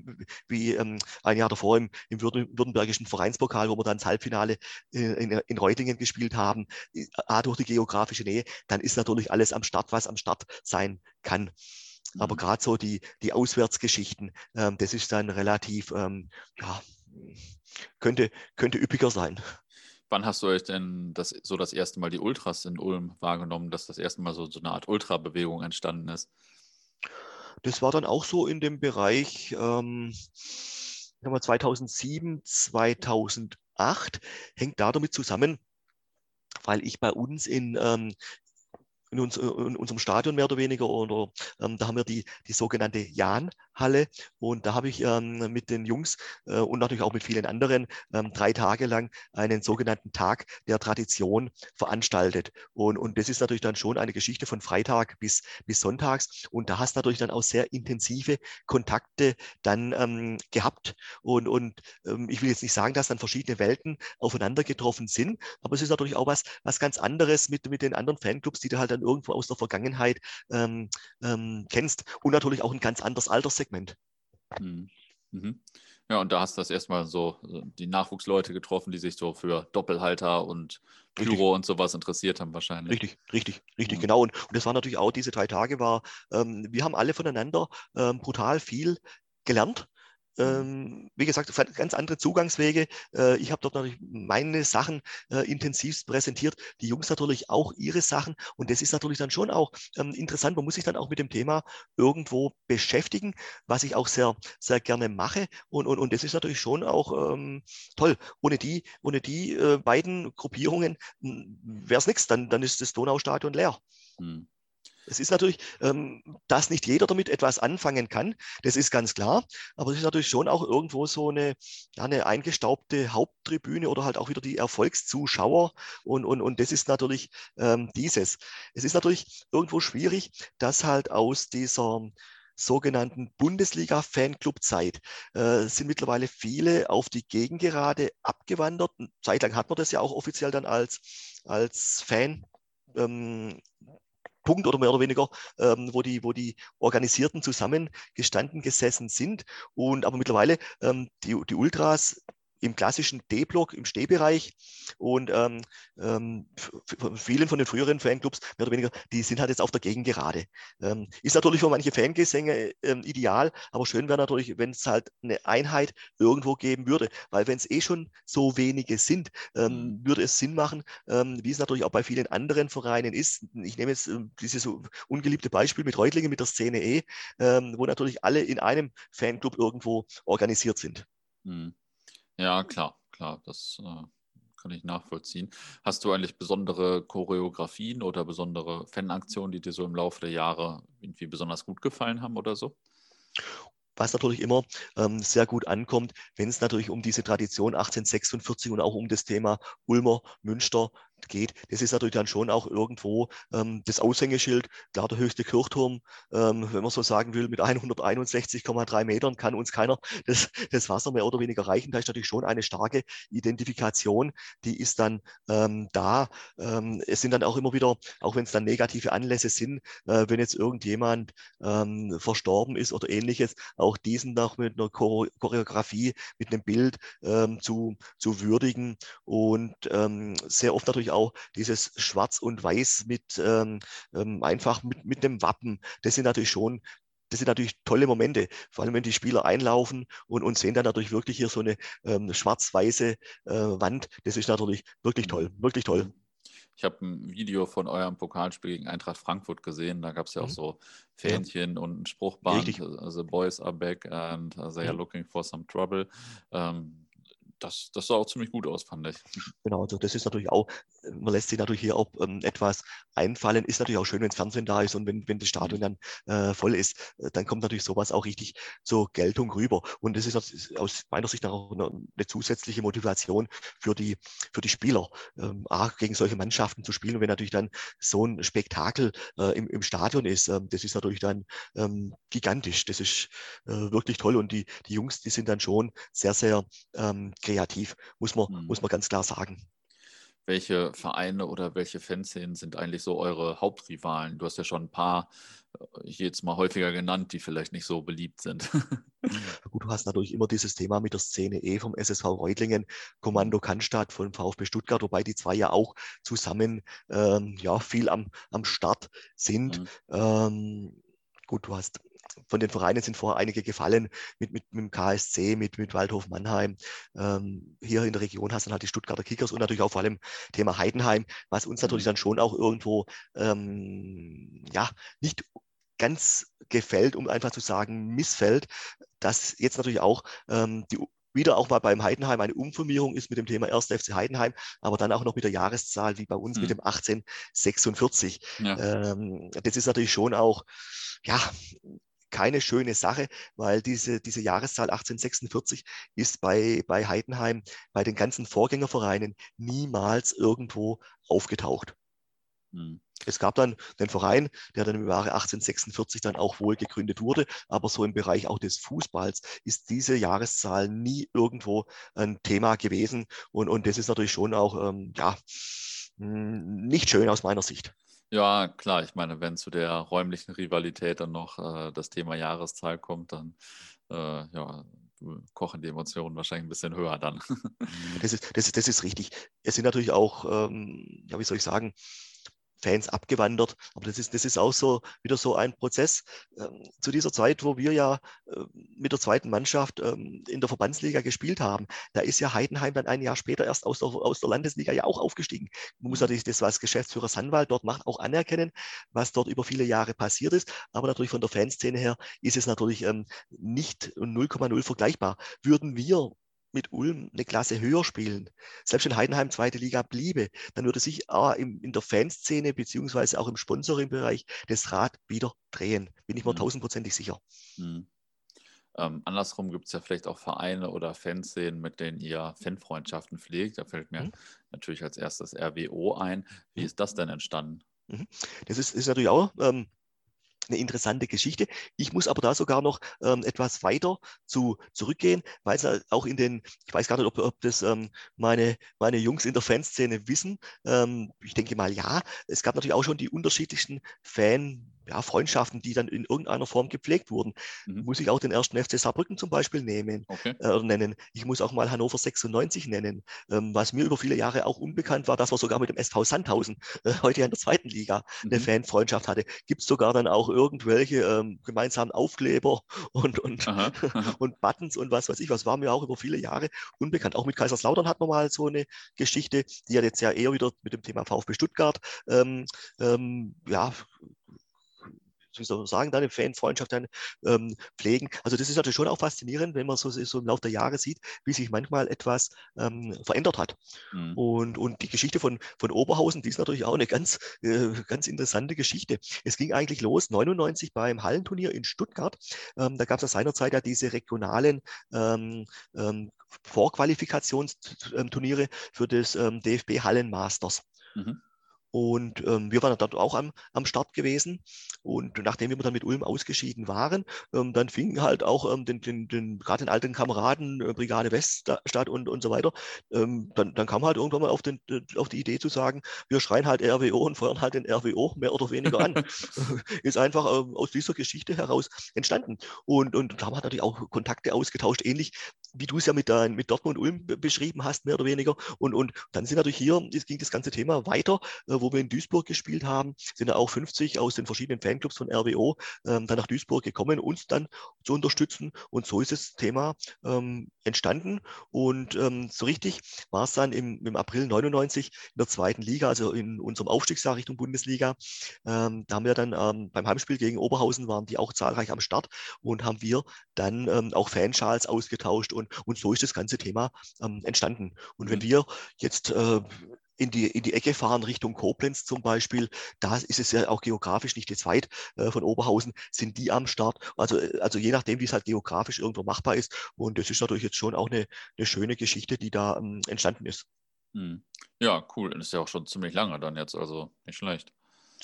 wie ähm, ein Jahr davor im, im württembergischen Vereinspokal, wo wir dann das Halbfinale äh, in, in Reutlingen gespielt haben, A, durch die geografische Nähe, dann ist natürlich alles am Start, was am Start sein kann. Aber mhm. gerade so die, die Auswärtsgeschichten, ähm, das ist dann relativ, ähm, ja, könnte, könnte üppiger sein. Wann hast du euch denn das, so das erste Mal die Ultras in Ulm wahrgenommen, dass das erste Mal so, so eine Art Ultra-Bewegung entstanden ist? Das war dann auch so in dem Bereich ähm, 2007, 2008, hängt da damit zusammen, weil ich bei uns in, ähm, in, uns, in, unserem Stadion mehr oder weniger oder ähm, da haben wir die, die sogenannte Jan Halle. Und da habe ich ähm, mit den Jungs äh, und natürlich auch mit vielen anderen ähm, drei Tage lang einen sogenannten Tag der Tradition veranstaltet. Und, und das ist natürlich dann schon eine Geschichte von Freitag bis, bis Sonntags. Und da hast du natürlich dann auch sehr intensive Kontakte dann ähm, gehabt. Und, und ähm, ich will jetzt nicht sagen, dass dann verschiedene Welten aufeinander getroffen sind, aber es ist natürlich auch was, was ganz anderes mit, mit den anderen Fanclubs, die du halt dann irgendwo aus der Vergangenheit ähm, ähm, kennst. Und natürlich auch ein ganz anderes Alters Segment. Mhm. Mhm. Ja, und da hast du das erstmal so die Nachwuchsleute getroffen, die sich so für Doppelhalter und Pyro richtig. und sowas interessiert haben wahrscheinlich. Richtig, richtig, richtig, ja. genau. Und, und das war natürlich auch, diese drei Tage war, ähm, wir haben alle voneinander ähm, brutal viel gelernt ähm, wie gesagt, ganz andere Zugangswege. Äh, ich habe dort natürlich meine Sachen äh, intensivst präsentiert, die Jungs natürlich auch ihre Sachen. Und das ist natürlich dann schon auch ähm, interessant. Man muss sich dann auch mit dem Thema irgendwo beschäftigen, was ich auch sehr, sehr gerne mache. Und, und, und das ist natürlich schon auch ähm, toll. Ohne die, ohne die äh, beiden Gruppierungen hm, wäre es nichts. Dann, dann ist das Donaustadion leer. Hm. Es ist natürlich, ähm, dass nicht jeder damit etwas anfangen kann, das ist ganz klar, aber es ist natürlich schon auch irgendwo so eine, ja, eine eingestaubte Haupttribüne oder halt auch wieder die Erfolgszuschauer und, und, und das ist natürlich ähm, dieses. Es ist natürlich irgendwo schwierig, dass halt aus dieser sogenannten Bundesliga-Fanclub-Zeit äh, sind mittlerweile viele auf die Gegengerade abgewandert. Zeitlang hat man das ja auch offiziell dann als, als Fan ähm, Punkt oder mehr oder weniger, ähm, wo, die, wo die Organisierten zusammengestanden gesessen sind. Und aber mittlerweile ähm, die, die Ultras im klassischen D-Block, im Stehbereich. Und ähm, ähm, vielen von den früheren Fanclubs, mehr oder weniger, die sind halt jetzt auf der Gegengerade. Ähm, ist natürlich für manche Fangesänge ähm, ideal, aber schön wäre natürlich, wenn es halt eine Einheit irgendwo geben würde. Weil wenn es eh schon so wenige sind, ähm, mhm. würde es Sinn machen, ähm, wie es natürlich auch bei vielen anderen Vereinen ist. Ich nehme jetzt dieses ungeliebte Beispiel mit Reutlingen, mit der Szene E, wo natürlich alle in einem Fanclub irgendwo organisiert sind. Mhm. Ja, klar, klar, das äh, kann ich nachvollziehen. Hast du eigentlich besondere Choreografien oder besondere Fanaktionen, die dir so im Laufe der Jahre irgendwie besonders gut gefallen haben oder so? was natürlich immer ähm, sehr gut ankommt, wenn es natürlich um diese Tradition 1846 und auch um das Thema Ulmer, Münster, geht, das ist natürlich dann schon auch irgendwo ähm, das Aushängeschild. Klar, der höchste Kirchturm, ähm, wenn man so sagen will, mit 161,3 Metern kann uns keiner das, das Wasser mehr oder weniger reichen. Da ist natürlich schon eine starke Identifikation, die ist dann ähm, da. Ähm, es sind dann auch immer wieder, auch wenn es dann negative Anlässe sind, äh, wenn jetzt irgendjemand ähm, verstorben ist oder ähnliches, auch diesen noch mit einer Choreografie, mit einem Bild ähm, zu, zu würdigen und sehr oft natürlich auch dieses Schwarz und Weiß mit ähm, ähm, einfach mit, mit dem Wappen. Das sind natürlich schon das sind natürlich tolle Momente, vor allem wenn die Spieler einlaufen und, und sehen dann natürlich wirklich hier so eine ähm, schwarz-weiße äh, Wand. Das ist natürlich wirklich toll, wirklich toll. Ich habe ein Video von eurem Pokalspiel gegen Eintracht Frankfurt gesehen. Da gab es ja auch mhm. so Fähnchen ja. und ein Spruchband. Richtig. Also, boys are back and they are looking for some trouble. Ähm, das, das sah auch ziemlich gut aus, fand ich. Genau, also das ist natürlich auch, man lässt sich natürlich hier auch ähm, etwas einfallen. Ist natürlich auch schön, wenn das Fernsehen da ist und wenn, wenn das Stadion mhm. dann äh, voll ist, äh, dann kommt natürlich sowas auch richtig zur Geltung rüber. Und das ist aus, meiner Sicht auch eine, eine, zusätzliche Motivation für die, für die Spieler, ähm, auch gegen solche Mannschaften zu spielen. Und wenn natürlich dann so ein Spektakel äh, im, im Stadion ist, ähm, das ist natürlich dann ähm, gigantisch. Das ist äh, wirklich toll. Und die, die Jungs, die sind dann schon sehr, sehr ähm, kreativ, muss man, mhm. muss man ganz klar sagen. Welche Vereine oder welche Fanszenen sind eigentlich so eure Hauptrivalen? Du hast ja schon ein paar äh, jetzt mal häufiger genannt, die vielleicht nicht so beliebt sind. Gut, du hast natürlich immer dieses Thema mit der Szene E vom SSV Reutlingen, Kommando Cannstatt von VfB Stuttgart, wobei die zwei ja auch zusammen ähm, ja, viel am, am Start sind. Mhm. Ähm, gut, du hast von den Vereinen sind vorher einige gefallen, mit, mit, mit dem KSC, mit, mit Waldhof Mannheim. Ähm, hier in der Region hast du dann halt die Stuttgarter Kickers und natürlich auch vor allem Thema Heidenheim, was uns natürlich mhm. dann schon auch irgendwo ähm, ja, nicht ganz gefällt, um einfach zu sagen, missfällt, dass jetzt natürlich auch ähm, die wieder auch mal beim Heidenheim eine Umformierung ist mit dem Thema 1. FC Heidenheim, aber dann auch noch mit der Jahreszahl wie bei uns mhm. mit dem 1846. Ja. Ähm, das ist natürlich schon auch, ja, keine schöne Sache, weil diese, diese Jahreszahl 1846 ist bei, bei Heidenheim, bei den ganzen Vorgängervereinen niemals irgendwo aufgetaucht. Hm. Es gab dann den Verein, der dann im Jahre 1846 dann auch wohl gegründet wurde, aber so im Bereich auch des Fußballs ist diese Jahreszahl nie irgendwo ein Thema gewesen und, und das ist natürlich schon auch, ähm, ja, hm, nicht schön aus meiner Sicht. Ja, klar. Ich meine, wenn zu der räumlichen Rivalität dann noch äh, das Thema Jahreszahl kommt, dann äh, ja, kochen die Emotionen wahrscheinlich ein bisschen höher dann. Das ist, das ist, das ist richtig. Es sind natürlich auch, ähm, ja, wie soll ich sagen, Fans abgewandert. Aber das ist, das ist auch so wieder so ein Prozess ähm, zu dieser Zeit, wo wir ja äh, mit der zweiten Mannschaft ähm, in der Verbandsliga gespielt haben. Da ist ja Heidenheim dann ein Jahr später erst aus der, aus der Landesliga ja auch aufgestiegen. Man muss natürlich das, was Geschäftsführer Sandwald dort macht, auch anerkennen, was dort über viele Jahre passiert ist. Aber natürlich von der Fanszene her ist es natürlich ähm, nicht 0,0 vergleichbar. Würden wir mit Ulm eine Klasse höher spielen, selbst wenn Heidenheim zweite Liga bliebe, dann würde sich in der Fanszene beziehungsweise auch im Sponsoring-Bereich das Rad wieder drehen. Bin ich mir mhm. tausendprozentig sicher. Mhm. Ähm, andersrum gibt es ja vielleicht auch Vereine oder Fanszenen, mit denen ihr Fanfreundschaften pflegt. Da fällt mir mhm. natürlich als erstes RWO ein. Wie mhm. ist das denn entstanden? Mhm. Das ist, ist natürlich auch ähm, eine interessante Geschichte. Ich muss aber da sogar noch ähm, etwas weiter zu, zurückgehen, weil es auch in den, ich weiß gar nicht, ob, ob das ähm, meine, meine Jungs in der Fanszene wissen. Ähm, ich denke mal ja. Es gab natürlich auch schon die unterschiedlichsten Fan- ja, Freundschaften, die dann in irgendeiner Form gepflegt wurden. Mhm. Muss ich auch den ersten FC Saarbrücken zum Beispiel nehmen, okay. äh, nennen. Ich muss auch mal Hannover 96 nennen, ähm, was mir über viele Jahre auch unbekannt war, dass man sogar mit dem SV Sandhausen, äh, heute ja in der zweiten Liga, eine mhm. Fanfreundschaft hatte. Gibt es sogar dann auch irgendwelche ähm, gemeinsamen Aufkleber und, und, aha, aha. und Buttons und was weiß ich, was war mir auch über viele Jahre unbekannt. Auch mit Kaiserslautern hat man mal so eine Geschichte, die ja jetzt ja eher wieder mit dem Thema VfB Stuttgart ähm, ähm ja, wie soll man sagen, da eine Fanfreundschaft dann ähm, pflegen. Also das ist natürlich schon auch faszinierend, wenn man so, so im Laufe der Jahre sieht, wie sich manchmal etwas ähm, verändert hat. Mhm. Und, und die Geschichte von, von Oberhausen, die ist natürlich auch eine ganz, äh, ganz interessante Geschichte. Es ging eigentlich los 99 beim Hallenturnier in Stuttgart. Ähm, da gab es ja seinerzeit ja diese regionalen ähm, ähm, Vorqualifikationsturniere für das ähm, DFB Hallenmasters. Mhm. Und ähm, wir waren dort auch am, am Start gewesen. Und nachdem wir dann mit Ulm ausgeschieden waren, ähm, dann fing halt auch ähm, den, den, den, gerade den alten Kameraden äh, Brigade West statt und, und so weiter. Ähm, dann, dann kam halt irgendwann mal auf, den, auf die Idee zu sagen, wir schreien halt RWO und feuern halt den RWO mehr oder weniger an. Ist einfach ähm, aus dieser Geschichte heraus entstanden. Und, und da haben wir natürlich auch Kontakte ausgetauscht, ähnlich wie du es ja mit, dein, mit Dortmund Ulm beschrieben hast, mehr oder weniger. Und, und dann sind natürlich hier, es ging das ganze Thema weiter, äh, wo wir in Duisburg gespielt haben, sind ja auch 50 aus den verschiedenen Fanclubs von RWO ähm, dann nach Duisburg gekommen, uns dann zu unterstützen. Und so ist das Thema ähm, entstanden. Und ähm, so richtig war es dann im, im, April 99 in der zweiten Liga, also in unserem Aufstiegsjahr Richtung Bundesliga. Ähm, da haben wir dann ähm, beim Heimspiel gegen Oberhausen waren die auch zahlreich am Start und haben wir dann ähm, auch Fanschals ausgetauscht und, und so ist das ganze Thema entstanden. Und wenn mhm. wir jetzt äh, in die, in die Ecke fahren, Richtung Koblenz zum Beispiel, da ist es ja auch geografisch nicht jetzt weit äh, von Oberhausen, sind die am Start. Also, äh, also je nachdem, wie es halt geografisch irgendwo machbar ist. Und das ist natürlich jetzt schon auch eine, eine schöne Geschichte, die da ähm, entstanden ist. Hm. Ja, cool. Das ist ja auch schon ziemlich lange dann jetzt, also nicht schlecht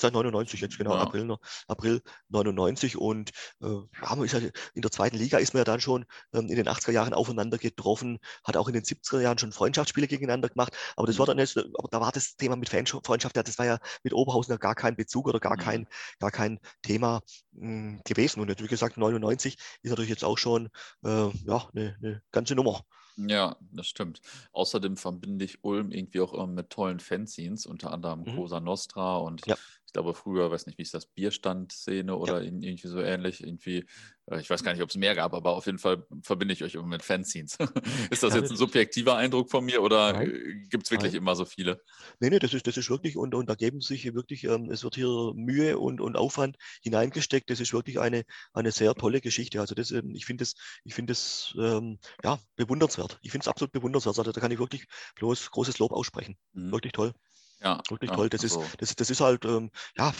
seit 99 jetzt genau, ja. April, April 99 und äh, ja, ist ja, in der zweiten Liga ist man ja dann schon ähm, in den 80er Jahren aufeinander getroffen, hat auch in den 70er Jahren schon Freundschaftsspiele gegeneinander gemacht, aber das war dann jetzt, aber da war das Thema mit Freundschaft, ja, das war ja mit Oberhausen ja gar kein Bezug oder gar mhm. kein, gar kein Thema mh, hm, gewesen und wie gesagt 99 ist natürlich jetzt auch schon äh, ja, eine, eine ganze Nummer. Ja, das stimmt. Außerdem verbinde ich Ulm irgendwie auch immer mit tollen Fanzines, unter anderem mhm. Cosa Nostra und ja ich glaube früher, weiß nicht, wie ist das, Bierstand-Szene oder ja. irgendwie so ähnlich, irgendwie, äh, ich weiß gar nicht, ob es mehr gab, aber auf jeden Fall verbinde ich euch immer mit Fanzines. ist das jetzt ein subjektiver Eindruck von mir oder gibt es wirklich Nein. immer so viele? Nee, nee, das ist, das ist wirklich, und, und da geben sich wirklich, ähm, es wird hier Mühe und, und Aufwand hineingesteckt. Das ist wirklich eine, eine sehr tolle Geschichte. Also das, ähm, ich finde es, ich finde es, ähm, ja, bewundernswert. Ich finde es absolut bewundernswert. Also da kann ich wirklich bloß großes Lob aussprechen. Mhm. Wirklich toll. Ja, wirklich ja, toll. Das, also. ist, das, das ist halt, ähm, ja,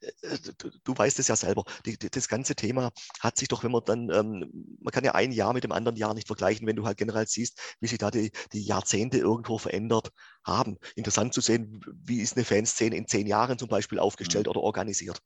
äh, du, du, weißt es ja selber. Die, die, das ganze Thema hat sich doch, wenn man dann, ähm, man kann ja ein Jahr mit dem anderen Jahr nicht vergleichen, wenn du halt generell siehst, wie sich da die, die Jahrzehnte irgendwo verändert haben. Interessant zu sehen, wie ist eine Fanszene in zehn Jahren zum Beispiel aufgestellt mhm. oder organisiert.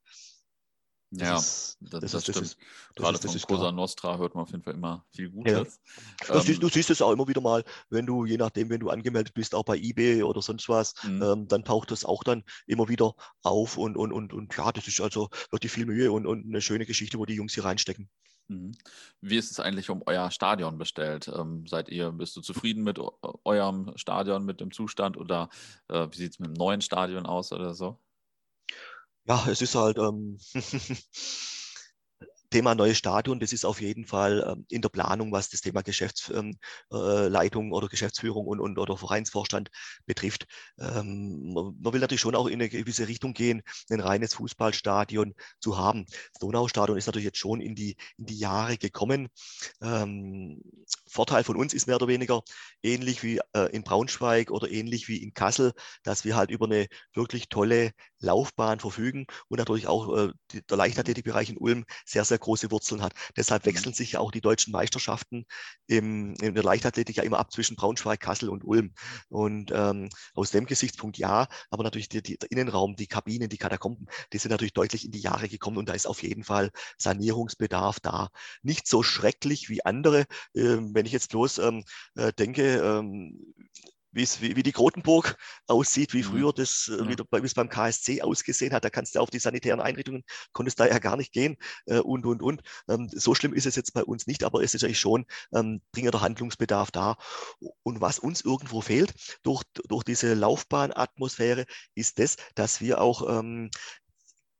Das ja, ist, das, das, das, stimmt. Ist, Gerade von Cosa Nostra hört man auf jeden Fall immer viel Gutes. Ja. Ähm, siehst, du siehst es auch immer wieder mal, wenn du, je nachdem, wenn du angemeldet bist, auch bei eBay oder sonst was, mhm. ähm, dann taucht das auch dann immer wieder auf und, und, und, und ja, das ist also wirklich viel Mühe und, und eine schöne Geschichte, wo die Jungs hier reinstecken. Mhm. Wie ist es eigentlich um euer Stadion bestellt? Ähm, seid ihr, bist du zufrieden mit eurem Stadion, mit dem Zustand oder äh, wie sieht es mit dem neuen Stadion aus oder so? Ja, es ist halt ähm, Thema neues Stadion, das ist auf jeden Fall ähm, in der Planung, was das Thema Geschäftsleitung ähm, äh, oder Geschäftsführung und, und oder Vereinsvorstand betrifft. Ähm, man will natürlich schon auch in eine gewisse Richtung gehen, ein reines Fußballstadion zu haben. Das Donaustadion ist natürlich jetzt schon in die, in die Jahre gekommen. Ähm, Vorteil von uns ist mehr oder weniger ähnlich wie äh, in Braunschweig oder ähnlich wie in Kassel, dass wir halt über eine wirklich tolle Laufbahn verfügen und natürlich auch äh, die, der Leichtathletikbereich in Ulm sehr, sehr große Wurzeln hat. Deshalb mhm. wechseln sich ja auch die deutschen Meisterschaften im, in der Leichtathletik ja immer ab zwischen Braunschweig, Kassel und Ulm. Und ähm, aus dem Gesichtspunkt ja, aber natürlich die, die, der Innenraum, die Kabinen, die Katakomben, die sind natürlich deutlich in die Jahre gekommen und da ist auf jeden Fall Sanierungsbedarf da. Nicht so schrecklich wie andere. Ähm, wenn ich jetzt bloß ähm, äh, denke, ähm, wie, wie die Grotenburg aussieht, wie mhm. früher das, äh, ja. wie es beim KSC ausgesehen hat. Da kannst du auf die sanitären Einrichtungen, konntest da ja gar nicht gehen äh, und, und, und. Ähm, so schlimm ist es jetzt bei uns nicht, aber es ist eigentlich schon ähm, dringender Handlungsbedarf da. Und was uns irgendwo fehlt durch, durch diese Laufbahnatmosphäre, ist das, dass wir auch ähm,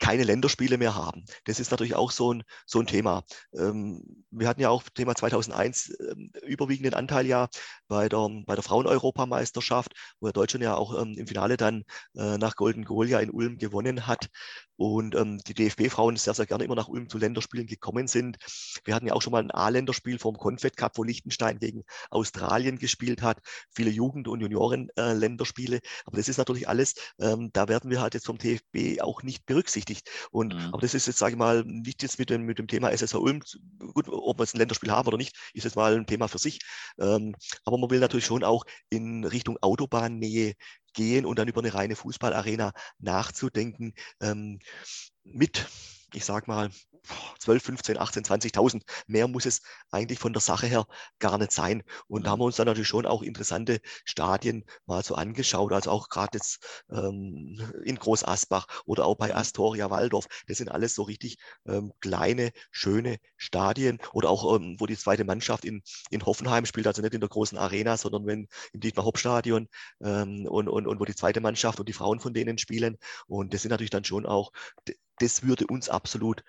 keine Länderspiele mehr haben. Das ist natürlich auch so ein, so ein Thema. Ähm, wir hatten ja auch Thema 2001 ähm, überwiegenden Anteil ja bei der, bei der Frauen-Europameisterschaft, wo Deutschland ja auch ähm, im Finale dann äh, nach Golden Goal ja in Ulm gewonnen hat und ähm, die DFB-Frauen sehr, sehr gerne immer nach Ulm zu Länderspielen gekommen sind. Wir hatten ja auch schon mal ein A-Länderspiel vom Confed Cup, wo Liechtenstein gegen Australien gespielt hat, viele Jugend- und Junioren-Länderspiele. Äh, aber das ist natürlich alles, ähm, da werden wir halt jetzt vom DFB auch nicht berücksichtigt. Und, mhm. Aber das ist jetzt, sage ich mal, nicht jetzt mit dem, mit dem Thema SSH Ulm, gut, ob wir jetzt ein Länderspiel haben oder nicht, ist jetzt mal ein Thema für sich. Ähm, aber man will natürlich schon auch in Richtung Autobahnnähe gehen und dann über eine reine Fußballarena nachzudenken ähm, mit, ich sag mal, 12, 15, 18, 20.000. Mehr muss es eigentlich von der Sache her gar nicht sein. Und da haben wir uns dann natürlich schon auch interessante Stadien mal so angeschaut. Also auch gerade jetzt ähm, in Groß Asbach oder auch bei mhm. Astoria Waldorf. Das sind alles so richtig ähm, kleine, schöne Stadien. Oder auch, ähm, wo die zweite Mannschaft in, in Hoffenheim spielt, also nicht in der großen Arena, sondern wenn im Dietmar-Hopp-Stadion ähm, und, und, und wo die zweite Mannschaft und die Frauen von denen spielen. Und das sind natürlich dann schon auch, das würde uns absolut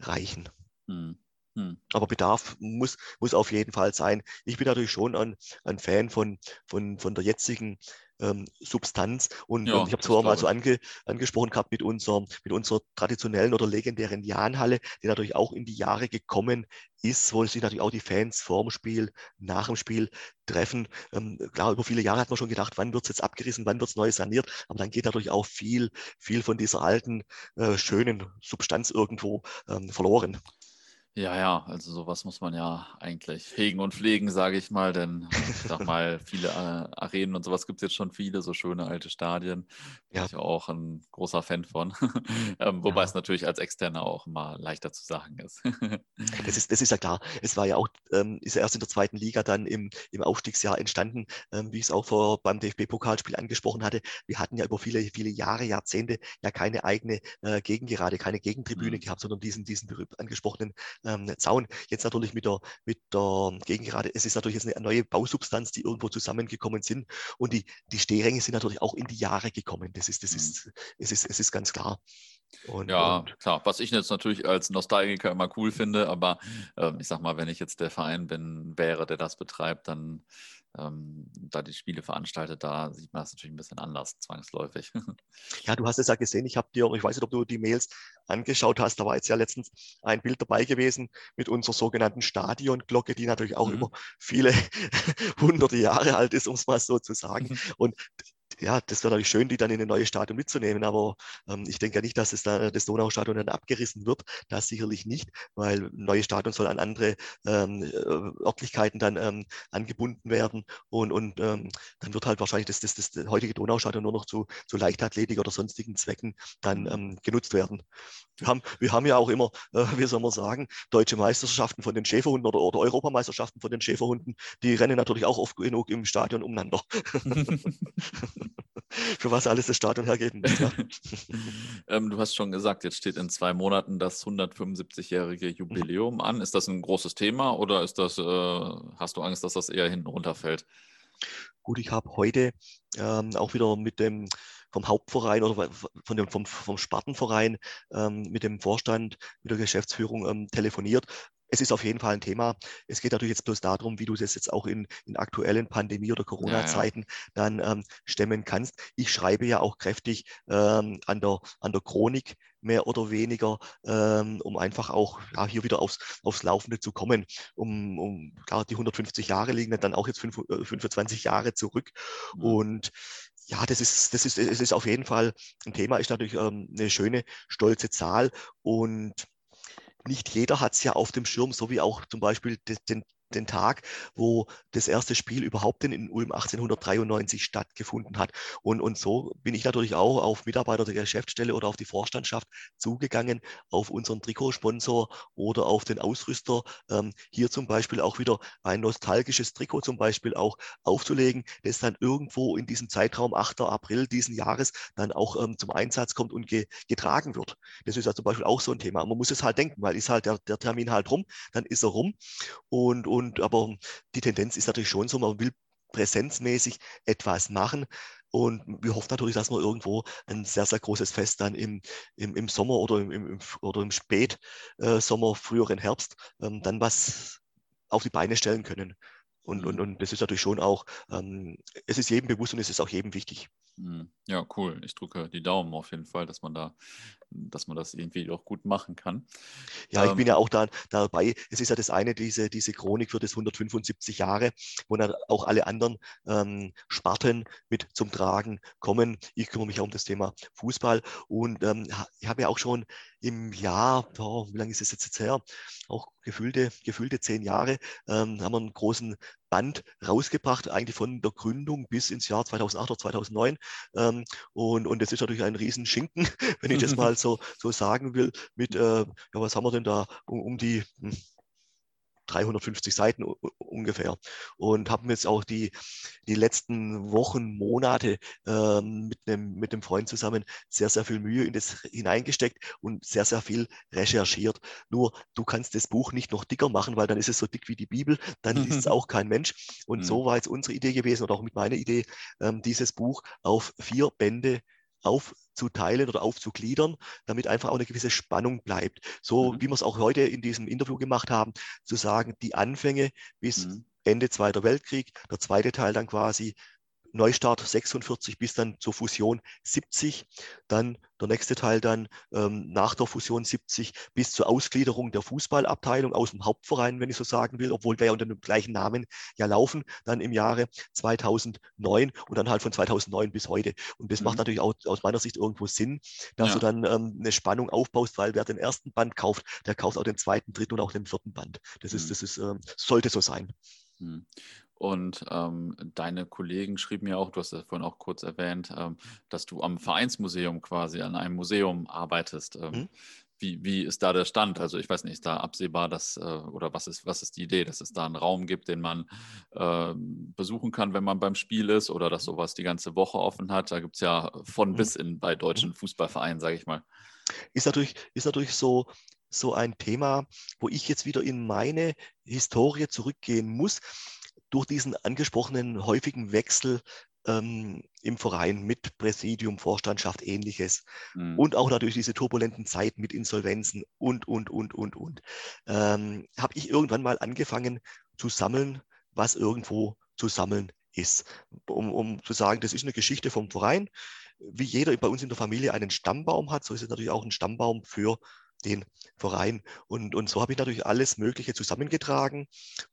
reichen. Hm. Hm. Aber Bedarf muss, muss auf jeden Fall sein. Ich bin natürlich schon ein, ein Fan von, von, von der jetzigen ähm, Substanz. Und, ja, ich habe es vorher mal so ange, angesprochen gehabt mit, unserem, mit unserer traditionellen oder legendären Jahnhalle, die natürlich auch in die Jahre gekommen ist, wo sich natürlich auch die Fans vorm Spiel, nach dem Spiel treffen. Ähm, klar, über viele Jahre hat man schon gedacht, wann wird es jetzt abgerissen, wann wird es neu saniert, aber dann geht natürlich auch viel, viel von dieser alten, äh, schönen Substanz irgendwo ähm, verloren. Ja, ja, also sowas muss man ja eigentlich hegen und pflegen, sage ich mal, denn ich sag mal, viele äh, Arenen und sowas gibt es jetzt schon viele, so schöne alte Stadien. Bin ja. ich auch ein großer Fan von. ähm, wobei ja. es natürlich als Externer auch immer leichter zu sagen ist. das ist. Das ist ja klar. Es war ja auch, ähm, ist ja erst in der zweiten Liga dann im, im Aufstiegsjahr entstanden, ähm, wie ich es auch vor, beim DFB-Pokalspiel angesprochen hatte. Wir hatten ja über viele, viele Jahre, Jahrzehnte ja keine eigene äh, Gegengerade, keine Gegentribüne mhm. gehabt, sondern diesen, diesen angesprochenen ähm, Zaun. Jetzt natürlich mit der, mit der Gegengerade, es ist natürlich jetzt eine neue Bausubstanz, die irgendwo zusammengekommen sind. Und die, die Stehränge sind natürlich auch in die Jahre gekommen. Das ist, das mhm. ist, es ist, es ist ganz klar. Und, ja, und klar. Was ich jetzt natürlich als Nostalgiker immer cool finde, aber äh, ich sag mal, wenn ich jetzt der Verein bin, wäre, der das betreibt, dann ähm, da die Spiele veranstaltet, da sieht man das natürlich ein bisschen anders, zwangsläufig. Ja, du hast es ja gesehen. Ich habe dir, ich weiß nicht, ob du die Mails angeschaut hast, da war jetzt ja letztens ein Bild dabei gewesen mit unserer sogenannten Stadionglocke, die natürlich auch mhm. über viele hunderte Jahre alt ist, um es mal so zu sagen. Und ja, das wäre natürlich schön, die dann in ein neues Stadion mitzunehmen, aber ähm, ich denke ja nicht, dass es da, das Donaustadion dann abgerissen wird. Das sicherlich nicht, weil ein neues Stadion soll an andere ähm, äh, Örtlichkeiten dann ähm, angebunden werden und, und ähm, dann wird halt wahrscheinlich das, das, das, heutige Donaustadion nur noch zu, zu Leichtathletik oder sonstigen Zwecken dann ähm, genutzt werden. Wir haben, wir haben ja auch immer, äh, wie soll man sagen, deutsche Meisterschaften von den Schäferhunden oder, oder Europameisterschaften von den Schäferhunden, die rennen natürlich auch oft genug im Stadion umeinander. Für was alles das Stadion hergeben muss. Ja. ähm, du hast schon gesagt, jetzt steht in zwei Monaten das 175-jährige Jubiläum an. Ist das ein großes Thema oder ist das, äh, hast du Angst, dass das eher hinten runterfällt? Gut, ich habe heute ähm, auch wieder mit dem vom Hauptverein oder von dem, vom, vom Spartenverein ähm, mit dem Vorstand, mit der Geschäftsführung ähm, telefoniert es ist auf jeden Fall ein Thema. Es geht natürlich jetzt bloß darum, wie du das jetzt auch in, in aktuellen Pandemie- oder Corona-Zeiten ja, ja. dann ähm, stemmen kannst. Ich schreibe ja auch kräftig ähm, an, der, an der Chronik mehr oder weniger, ähm, um einfach auch ja, hier wieder aufs, aufs Laufende zu kommen. Um, um klar, die 150 Jahre liegen dann auch jetzt 5, 25 äh, Jahre zurück. Mhm. Und ja, das ist, das ist, es ist auf jeden Fall ein Thema, ist natürlich ähm, eine schöne, stolze Zahl und nicht jeder hat es ja auf dem Schirm, so wie auch zum Beispiel den, den Tag, wo das erste Spiel überhaupt in Ulm 1893 stattgefunden hat. Und, und so bin ich natürlich auch auf Mitarbeiter der Geschäftsstelle oder auf die Vorstandschaft zugegangen, auf unseren Trikotsponsor oder auf den Ausrüster, ähm, hier zum Beispiel auch wieder ein nostalgisches Trikot zum Beispiel auch aufzulegen, das dann irgendwo in diesem Zeitraum 8. April diesen Jahres dann auch ähm, zum Einsatz kommt und ge getragen wird. Das ist ja zum Beispiel auch so ein Thema. Man muss es halt denken, weil ist halt der, der Termin halt rum, dann ist er rum und, und und aber die Tendenz ist natürlich schon so, man will präsenzmäßig etwas machen. Und wir hoffen natürlich, dass wir irgendwo ein sehr, sehr großes Fest dann im, im, im Sommer oder im, im, oder im Spätsommer, früheren Herbst, ähm, dann was auf die Beine stellen können. Und, und, mhm. und das ist natürlich schon auch, ähm, es ist jedem bewusst und es ist auch jedem wichtig. Mhm. Ja, cool. Ich drücke die Daumen auf jeden Fall, dass man da dass man das irgendwie auch gut machen kann. Ja, ich ähm, bin ja auch da, dabei. Es ist ja das eine, diese, diese Chronik für das 175 Jahre, wo dann auch alle anderen ähm, Sparten mit zum Tragen kommen. Ich kümmere mich ja um das Thema Fußball und ähm, ich habe ja auch schon im Jahr, oh, wie lange ist es jetzt her? Auch gefühlte, gefühlte zehn Jahre, ähm, haben wir einen großen Band rausgebracht, eigentlich von der Gründung bis ins Jahr 2008 oder 2009. Ähm, und, und das ist natürlich ein Riesenschinken, wenn ich das mal so, so sagen will, mit, äh, ja, was haben wir denn da, um, um die, hm, 350 Seiten ungefähr. Und haben jetzt auch die, die letzten Wochen, Monate ähm, mit, einem, mit einem Freund zusammen sehr, sehr viel Mühe in das hineingesteckt und sehr, sehr viel recherchiert. Nur du kannst das Buch nicht noch dicker machen, weil dann ist es so dick wie die Bibel, dann liest es auch kein Mensch. Und so mhm. war jetzt unsere Idee gewesen oder auch mit meiner Idee, ähm, dieses Buch auf vier Bände aufzuteilen oder aufzugliedern, damit einfach auch eine gewisse Spannung bleibt. So mhm. wie wir es auch heute in diesem Interview gemacht haben, zu sagen, die Anfänge bis mhm. Ende Zweiter Weltkrieg, der zweite Teil dann quasi Neustart 46 bis dann zur Fusion 70, dann der nächste Teil dann ähm, nach der Fusion 70 bis zur Ausgliederung der Fußballabteilung aus dem Hauptverein, wenn ich so sagen will, obwohl wir ja unter dem gleichen Namen ja laufen, dann im Jahre 2009 und dann halt von 2009 bis heute. Und das mhm. macht natürlich auch aus meiner Sicht irgendwo Sinn, dass ja. du dann ähm, eine Spannung aufbaust, weil wer den ersten Band kauft, der kauft auch den zweiten, dritten und auch den vierten Band. Das ist, mhm. das ist, ähm, sollte so sein. Mhm. Und ähm, deine Kollegen schrieben ja auch, du hast es vorhin auch kurz erwähnt, ähm, dass du am Vereinsmuseum quasi an einem Museum arbeitest. Ähm, mhm. wie, wie ist da der Stand? Also ich weiß nicht, ist da absehbar, dass, äh, oder was ist, was ist die Idee, dass es da einen Raum gibt, den man äh, besuchen kann, wenn man beim Spiel ist oder dass sowas die ganze Woche offen hat? Da gibt es ja von mhm. bis in bei deutschen mhm. Fußballvereinen, sage ich mal. Ist natürlich, ist natürlich so, so ein Thema, wo ich jetzt wieder in meine Historie zurückgehen muss durch diesen angesprochenen häufigen Wechsel ähm, im Verein mit Präsidium, Vorstandschaft, ähnliches mhm. und auch natürlich diese turbulenten Zeiten mit Insolvenzen und, und, und, und, und, ähm, habe ich irgendwann mal angefangen zu sammeln, was irgendwo zu sammeln ist, um, um zu sagen, das ist eine Geschichte vom Verein. Wie jeder bei uns in der Familie einen Stammbaum hat, so ist es natürlich auch ein Stammbaum für den Verein. Und, und so habe ich natürlich alles Mögliche zusammengetragen.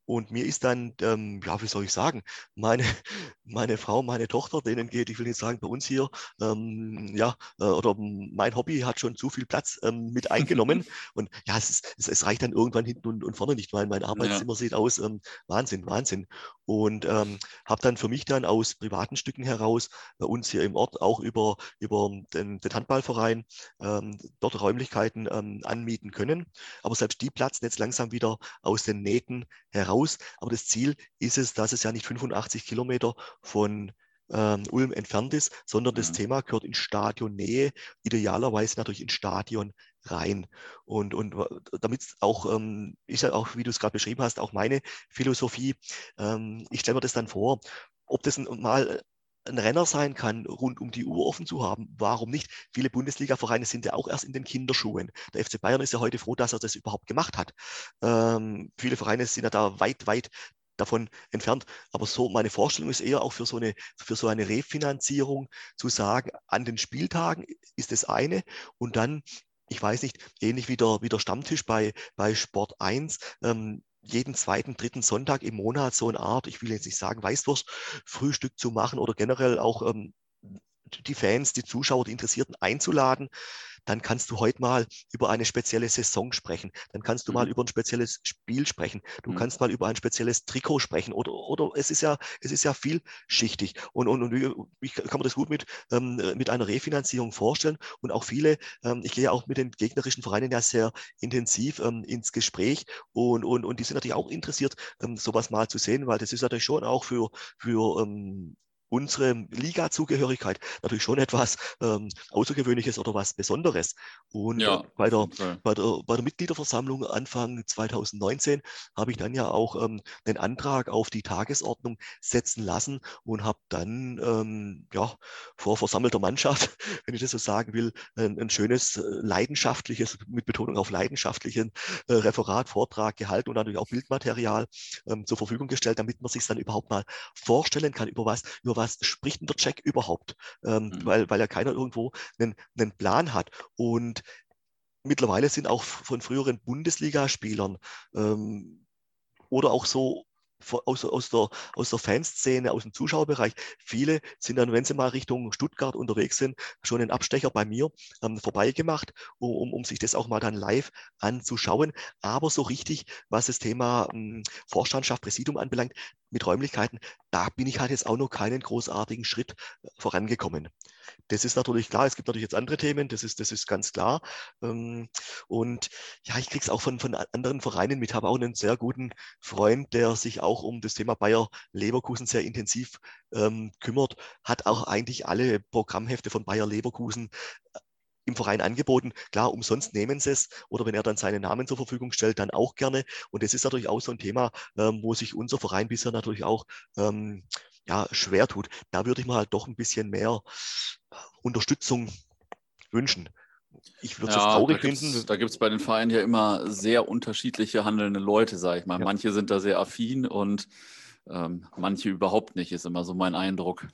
Und mir ist dann, ähm, ja, wie soll ich sagen, meine, meine Frau, meine Tochter, denen geht, ich will nicht sagen, bei uns hier, ähm, ja, äh, oder mein Hobby hat schon zu viel Platz ähm, mit eingenommen. und ja, es, ist, es, es, reicht dann irgendwann hinten und, und vorne nicht, weil mein Arbeitszimmer ja. sieht aus, ähm, Wahnsinn, Wahnsinn. Und ähm, habe dann für mich dann aus privaten Stücken heraus bei uns hier im Ort auch über, über den, den Handballverein ähm, dort Räumlichkeiten ähm, anmieten können. Aber selbst die platzen jetzt langsam wieder aus den Nähten heraus. Aber das Ziel ist es, dass es ja nicht 85 Kilometer von ähm, Ulm entfernt ist, sondern das mhm. Thema gehört in Stadionnähe, idealerweise natürlich in Stadion rein. Und, und damit auch, ähm, ist ja auch, wie du es gerade beschrieben hast, auch meine Philosophie. Ähm, ich stelle mir das dann vor, ob das mal ein Renner sein kann, rund um die Uhr offen zu haben. Warum nicht? Viele Bundesliga-Vereine sind ja auch erst in den Kinderschuhen. Der FC Bayern ist ja heute froh, dass er das überhaupt gemacht hat. Ähm, viele Vereine sind ja da weit, weit davon entfernt. Aber so meine Vorstellung ist eher auch für so eine, für so eine Refinanzierung zu sagen, an den Spieltagen ist das eine und dann ich weiß nicht, ähnlich wie der, wie der Stammtisch bei, bei Sport 1, ähm, jeden zweiten, dritten Sonntag im Monat so eine Art, ich will jetzt nicht sagen Weißwurst, Frühstück zu machen oder generell auch ähm, die Fans, die Zuschauer, die Interessierten einzuladen, dann kannst du heute mal über eine spezielle Saison sprechen. Dann kannst du mhm. mal über ein spezielles Spiel sprechen. Du mhm. kannst mal über ein spezielles Trikot sprechen. Oder, oder es ist ja, es ist ja vielschichtig. Und, und, und ich kann man das gut mit, ähm, mit einer Refinanzierung vorstellen. Und auch viele, ähm, ich gehe auch mit den gegnerischen Vereinen ja sehr intensiv ähm, ins Gespräch und, und, und die sind natürlich auch interessiert, ähm, sowas mal zu sehen, weil das ist natürlich schon auch für, für ähm, unsere Liga-Zugehörigkeit natürlich schon etwas ähm, Außergewöhnliches oder was Besonderes. Und ja, bei, der, bei, der, bei der Mitgliederversammlung Anfang 2019 habe ich dann ja auch ähm, den Antrag auf die Tagesordnung setzen lassen und habe dann ähm, ja, vor versammelter Mannschaft, wenn ich das so sagen will, ein, ein schönes, äh, leidenschaftliches, mit Betonung auf leidenschaftlichen äh, Referat, Vortrag gehalten und natürlich auch Bildmaterial ähm, zur Verfügung gestellt, damit man sich dann überhaupt mal vorstellen kann, über was, über was spricht denn der Check überhaupt? Ähm, mhm. weil, weil ja keiner irgendwo einen, einen Plan hat. Und mittlerweile sind auch von früheren Bundesligaspielern ähm, oder auch so aus, aus, der, aus der Fanszene, aus dem Zuschauerbereich. Viele sind dann, wenn sie mal Richtung Stuttgart unterwegs sind, schon einen Abstecher bei mir ähm, vorbeigemacht, um, um sich das auch mal dann live anzuschauen. Aber so richtig, was das Thema ähm, Vorstandschaft, Präsidium anbelangt, mit Räumlichkeiten, da bin ich halt jetzt auch noch keinen großartigen Schritt äh, vorangekommen. Das ist natürlich klar, es gibt natürlich jetzt andere Themen, das ist, das ist ganz klar. Ähm, und ja, ich kriege es auch von, von anderen Vereinen mit, habe auch einen sehr guten Freund, der sich auch um das Thema Bayer Leverkusen sehr intensiv ähm, kümmert, hat auch eigentlich alle Programmhefte von Bayer Leverkusen äh, im Verein angeboten. Klar, umsonst nehmen sie es oder wenn er dann seinen Namen zur Verfügung stellt, dann auch gerne. Und das ist natürlich auch so ein Thema, ähm, wo sich unser Verein bisher natürlich auch ähm, ja, schwer tut. Da würde ich mal halt doch ein bisschen mehr Unterstützung wünschen. Ich würde es ja, traurig da finden. Da gibt es bei den Vereinen ja immer sehr unterschiedliche handelnde Leute, sage ich mal. Ja. Manche sind da sehr affin und ähm, manche überhaupt nicht, ist immer so mein Eindruck.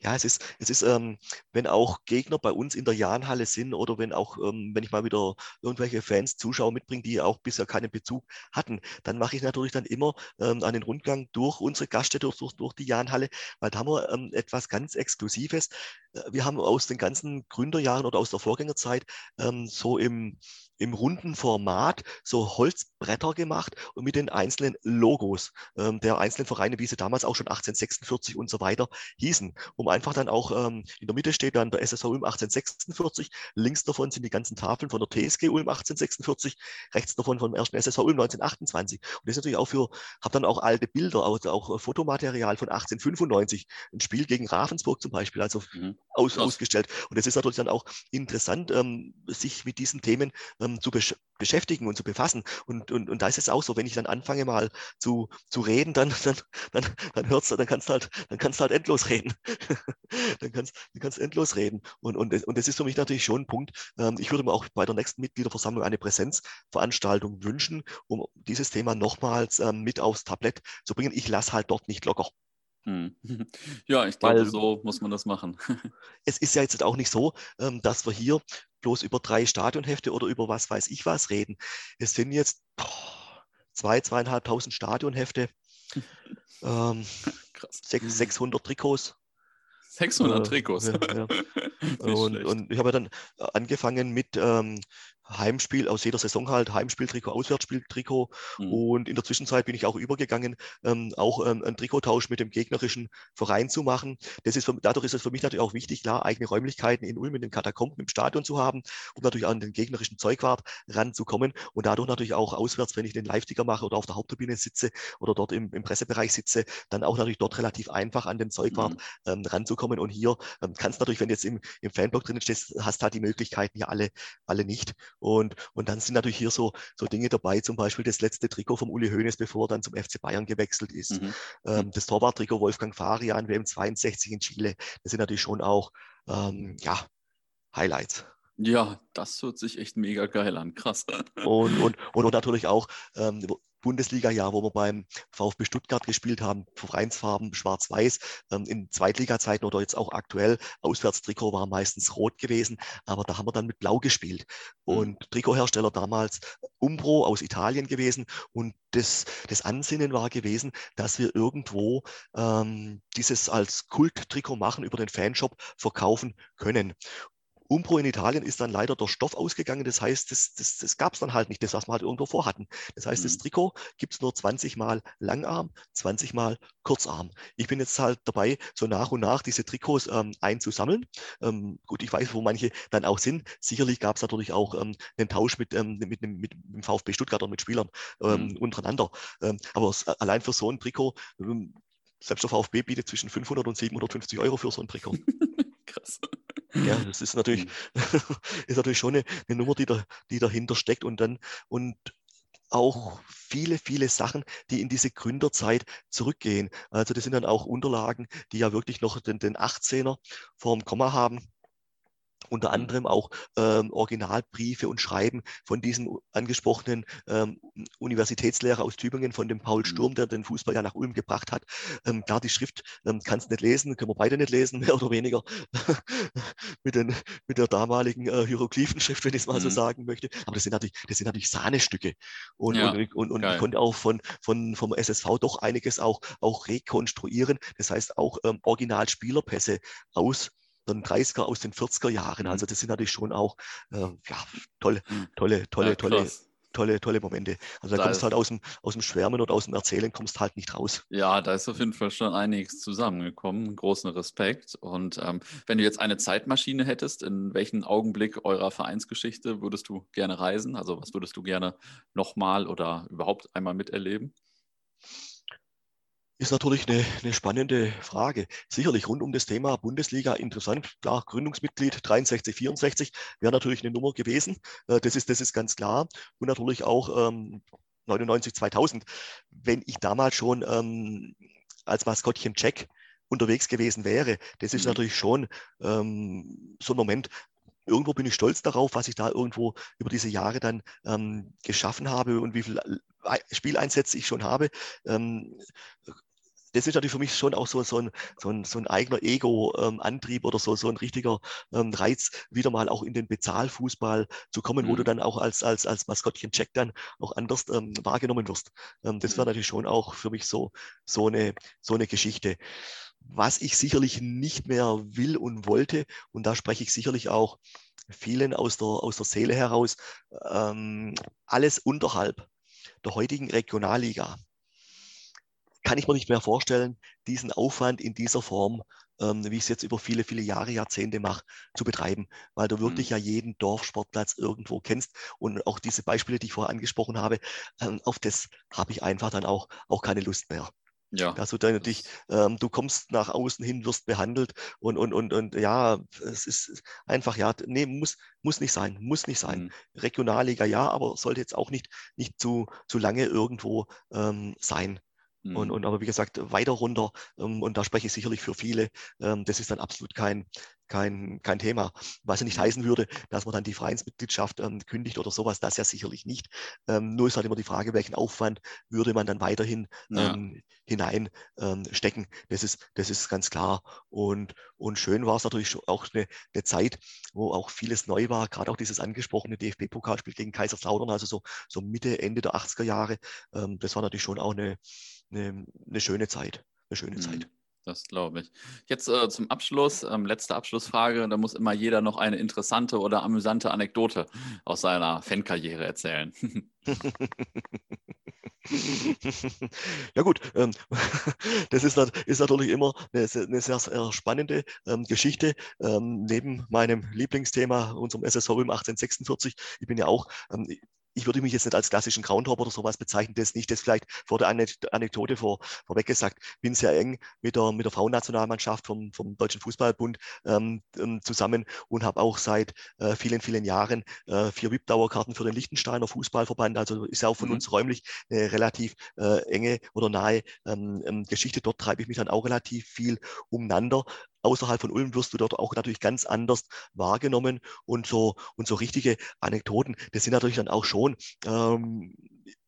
Ja, es ist, es ist, ähm, wenn auch Gegner bei uns in der Jahnhalle sind oder wenn auch, ähm, wenn ich mal wieder irgendwelche Fans, Zuschauer mitbringe, die auch bisher keinen Bezug hatten, dann mache ich natürlich dann immer ähm, einen Rundgang durch unsere Gaststätte, durch, durch die Jahnhalle, weil da haben wir ähm, etwas ganz Exklusives. Äh, wir haben aus den ganzen Gründerjahren oder aus der Vorgängerzeit ähm, so im im runden Format so Holzbretter gemacht und mit den einzelnen Logos ähm, der einzelnen Vereine, wie sie damals auch schon 1846 und so weiter hießen, um einfach dann auch ähm, in der Mitte steht dann der SSV Ulm 1846, links davon sind die ganzen Tafeln von der TSG Ulm 1846, rechts davon vom ersten SSV Ulm 1928 und das ist natürlich auch für, habe dann auch alte Bilder, also auch Fotomaterial von 1895, ein Spiel gegen Ravensburg zum Beispiel, also mhm. aus, ausgestellt. Und das ist natürlich dann auch interessant, ähm, sich mit diesen Themen ähm, ähm, zu besch beschäftigen und zu befassen. Und, und, und da ist es auch so, wenn ich dann anfange mal zu, zu reden, dann, dann, dann, dann hörst du, dann kannst du halt, dann kannst du halt endlos reden. dann kannst du kannst endlos reden. Und, und, und das ist für mich natürlich schon ein Punkt. Ähm, ich würde mir auch bei der nächsten Mitgliederversammlung eine Präsenzveranstaltung wünschen, um dieses Thema nochmals ähm, mit aufs Tablett zu bringen. Ich lasse halt dort nicht locker. Hm. Ja, ich glaube, so muss man das machen. es ist ja jetzt auch nicht so, ähm, dass wir hier bloß über drei Stadionhefte oder über was weiß ich was reden. Es sind jetzt boah, zwei, zweieinhalbtausend Stadionhefte, ähm, Krass. 600 Trikots. 600 äh, Trikots. Ja, ja. und, und, ich habe dann angefangen mit ähm, Heimspiel aus jeder Saison halt, Heimspieltrikot, Auswärtsspieltrikot. Mhm. Und in der Zwischenzeit bin ich auch übergegangen, ähm, auch ähm, einen Trikottausch mit dem gegnerischen Verein zu machen. Das ist für, dadurch ist es für mich natürlich auch wichtig, klar, eigene Räumlichkeiten in Ulm, in den Katakomben, im Stadion zu haben, um natürlich an den gegnerischen Zeugwart ranzukommen und dadurch natürlich auch auswärts, wenn ich den Live-Ticker mache oder auf der Haupttribüne sitze oder dort im, im, Pressebereich sitze, dann auch natürlich dort relativ einfach an den Zeugwart mhm. ähm, ranzukommen. Und hier ähm, kannst natürlich, wenn du jetzt im, im Fanblock drin stehst, hast du halt die Möglichkeiten hier alle, alle nicht. Und, und dann sind natürlich hier so, so Dinge dabei, zum Beispiel das letzte Trikot vom Uli Hoeneß, bevor er dann zum FC Bayern gewechselt ist. Mhm. Ähm, das Torwarttrikot Wolfgang Farian, WM 62 in Chile. Das sind natürlich schon auch ähm, ja, Highlights. Ja, das hört sich echt mega geil an. Krass. Und, und, und natürlich auch ähm, Bundesliga-Jahr, wo wir beim VfB Stuttgart gespielt haben, Vereinsfarben schwarz-weiß. Ähm, in Zweitliga-Zeiten oder jetzt auch aktuell, Auswärtstrikot war meistens rot gewesen, aber da haben wir dann mit blau gespielt. Mhm. Und. Trikothersteller damals Umbro aus Italien gewesen. Und das, das Ansinnen war gewesen, dass wir irgendwo ähm, dieses als Kult-Trikot machen, über den Fanshop verkaufen können. Umpro in Italien ist dann leider der Stoff ausgegangen. Das heißt, das, das, das gab es dann halt nicht, das, was wir halt irgendwo vorhatten. Das heißt, mhm. das Trikot gibt es nur 20 Mal Langarm, 20 Mal Kurzarm. Ich bin jetzt halt dabei, so nach und nach diese Trikots ähm, einzusammeln. Ähm, gut, ich weiß, wo manche dann auch sind. Sicherlich gab es natürlich auch ähm, einen Tausch mit, ähm, mit, mit, mit dem VfB Stuttgart oder mit Spielern ähm, mhm. untereinander. Ähm, aber allein für so ein Trikot, selbst der VfB bietet zwischen 500 und 750 Euro für so ein Trikot. Krass. Ja, das ist natürlich, mhm. ist natürlich schon eine, eine Nummer, die, da, die dahinter steckt und dann und auch viele, viele Sachen, die in diese Gründerzeit zurückgehen. Also das sind dann auch Unterlagen, die ja wirklich noch den, den 18er vorm Komma haben unter anderem auch ähm, Originalbriefe und Schreiben von diesem angesprochenen ähm, Universitätslehrer aus Tübingen, von dem Paul mhm. Sturm, der den Fußball ja nach Ulm gebracht hat. Ähm, klar, die Schrift ähm, kannst nicht lesen, können wir beide nicht lesen, mehr oder weniger, mit, den, mit der damaligen äh, Hieroglyphenschrift, wenn ich es mal mhm. so sagen möchte. Aber das sind natürlich, das sind natürlich Sahnestücke. Und, ja, und, und, und ich konnte auch von, von, vom SSV doch einiges auch, auch rekonstruieren. Das heißt auch ähm, Originalspielerpässe aus den 30er, aus den 40er Jahren. Mhm. Also das sind natürlich schon auch äh, ja, tolle, mhm. tolle, tolle, ja, tolle, tolle, tolle Momente. Also da, da kommst du halt aus dem, aus dem Schwärmen oder aus dem Erzählen, kommst halt nicht raus. Ja, da ist auf jeden Fall schon einiges zusammengekommen. Großen Respekt. Und ähm, wenn du jetzt eine Zeitmaschine hättest, in welchen Augenblick eurer Vereinsgeschichte würdest du gerne reisen? Also was würdest du gerne nochmal oder überhaupt einmal miterleben? Ist natürlich eine, eine, spannende Frage. Sicherlich rund um das Thema Bundesliga interessant. Klar, Gründungsmitglied 63, 64 wäre natürlich eine Nummer gewesen. Äh, das ist, das ist ganz klar. Und natürlich auch ähm, 99, 2000. Wenn ich damals schon ähm, als Maskottchen Check unterwegs gewesen wäre, das ist mhm. natürlich schon ähm, so ein Moment, irgendwo bin ich stolz darauf, was ich da irgendwo über diese Jahre dann ähm, geschaffen habe und wie viele Spieleinsätze ich schon habe. Ähm, das ist natürlich für mich schon auch so, so, ein, so, ein, so ein eigener Ego-Antrieb oder so, so ein richtiger ähm, Reiz, wieder mal auch in den Bezahlfußball zu kommen, mhm. wo du mhm. dann auch als, als, als Maskottchen Check dann auch anders ähm, wahrgenommen wirst. Ähm, das mhm. war natürlich schon auch für mich so, so, eine, so eine Geschichte. Was ich sicherlich nicht mehr will und wollte, und da spreche ich sicherlich auch vielen aus der, aus der Seele heraus, ähm, alles unterhalb der heutigen Regionalliga kann ich mir nicht mehr vorstellen, diesen Aufwand in dieser Form, ähm, wie ich es jetzt über viele, viele Jahre, Jahrzehnte mache, zu betreiben, weil du wirklich mhm. ja jeden Dorfsportplatz irgendwo kennst und auch diese Beispiele, die ich vorher angesprochen habe, ähm, auf das habe ich einfach dann auch, auch keine Lust mehr. Ja. Also dann natürlich, ähm, du kommst nach außen hin, wirst behandelt und, und, und, und ja, es ist einfach, ja, nee, muss, muss nicht sein, muss nicht sein. Mhm. Regionalliga ja, aber sollte jetzt auch nicht, nicht zu, zu lange irgendwo ähm, sein. Mhm. Und, und aber wie gesagt, weiter runter, ähm, und da spreche ich sicherlich für viele, ähm, das ist dann absolut kein, kein, kein Thema. Was ja nicht mhm. heißen würde, dass man dann die Vereinsmitgliedschaft ähm, kündigt oder sowas, das ja sicherlich nicht. Ähm, nur ist halt immer die Frage, welchen Aufwand würde man dann weiterhin ja. ähm, hinein ähm. Das ist, das ist ganz klar. Und, und schön war es natürlich auch eine, eine Zeit, wo auch vieles neu war, gerade auch dieses angesprochene DFB-Pokalspiel gegen Kaiserslautern, also so, so Mitte, Ende der 80er Jahre. Ähm, das war natürlich schon auch eine, eine, eine schöne Zeit. Eine schöne mhm. Zeit. Das glaube ich. Jetzt äh, zum Abschluss, ähm, letzte Abschlussfrage. Da muss immer jeder noch eine interessante oder amüsante Anekdote aus seiner Fankarriere erzählen. ja gut, ähm, das ist, ist, natürlich immer eine, eine sehr, sehr, spannende ähm, Geschichte. Ähm, neben meinem Lieblingsthema, unserem SSV im 1846, ich bin ja auch ich würde mich jetzt nicht als klassischen Groundhopper oder sowas bezeichnen, das nicht. Das vielleicht vor der Anekdote vor, vorweg gesagt, bin sehr eng mit der, mit der Frauennationalmannschaft vom, vom Deutschen Fußballbund ähm, ähm zusammen und habe auch seit äh, vielen, vielen Jahren äh, vier VIP-Dauerkarten für den Liechtensteiner Fußballverband. Also ist ja auch von mhm. uns räumlich eine relativ äh, enge oder nahe ähm, ähm, Geschichte. Dort treibe ich mich dann auch relativ viel umeinander außerhalb von Ulm wirst du dort auch natürlich ganz anders wahrgenommen. Und so, und so richtige Anekdoten, das sind natürlich dann auch schon ähm,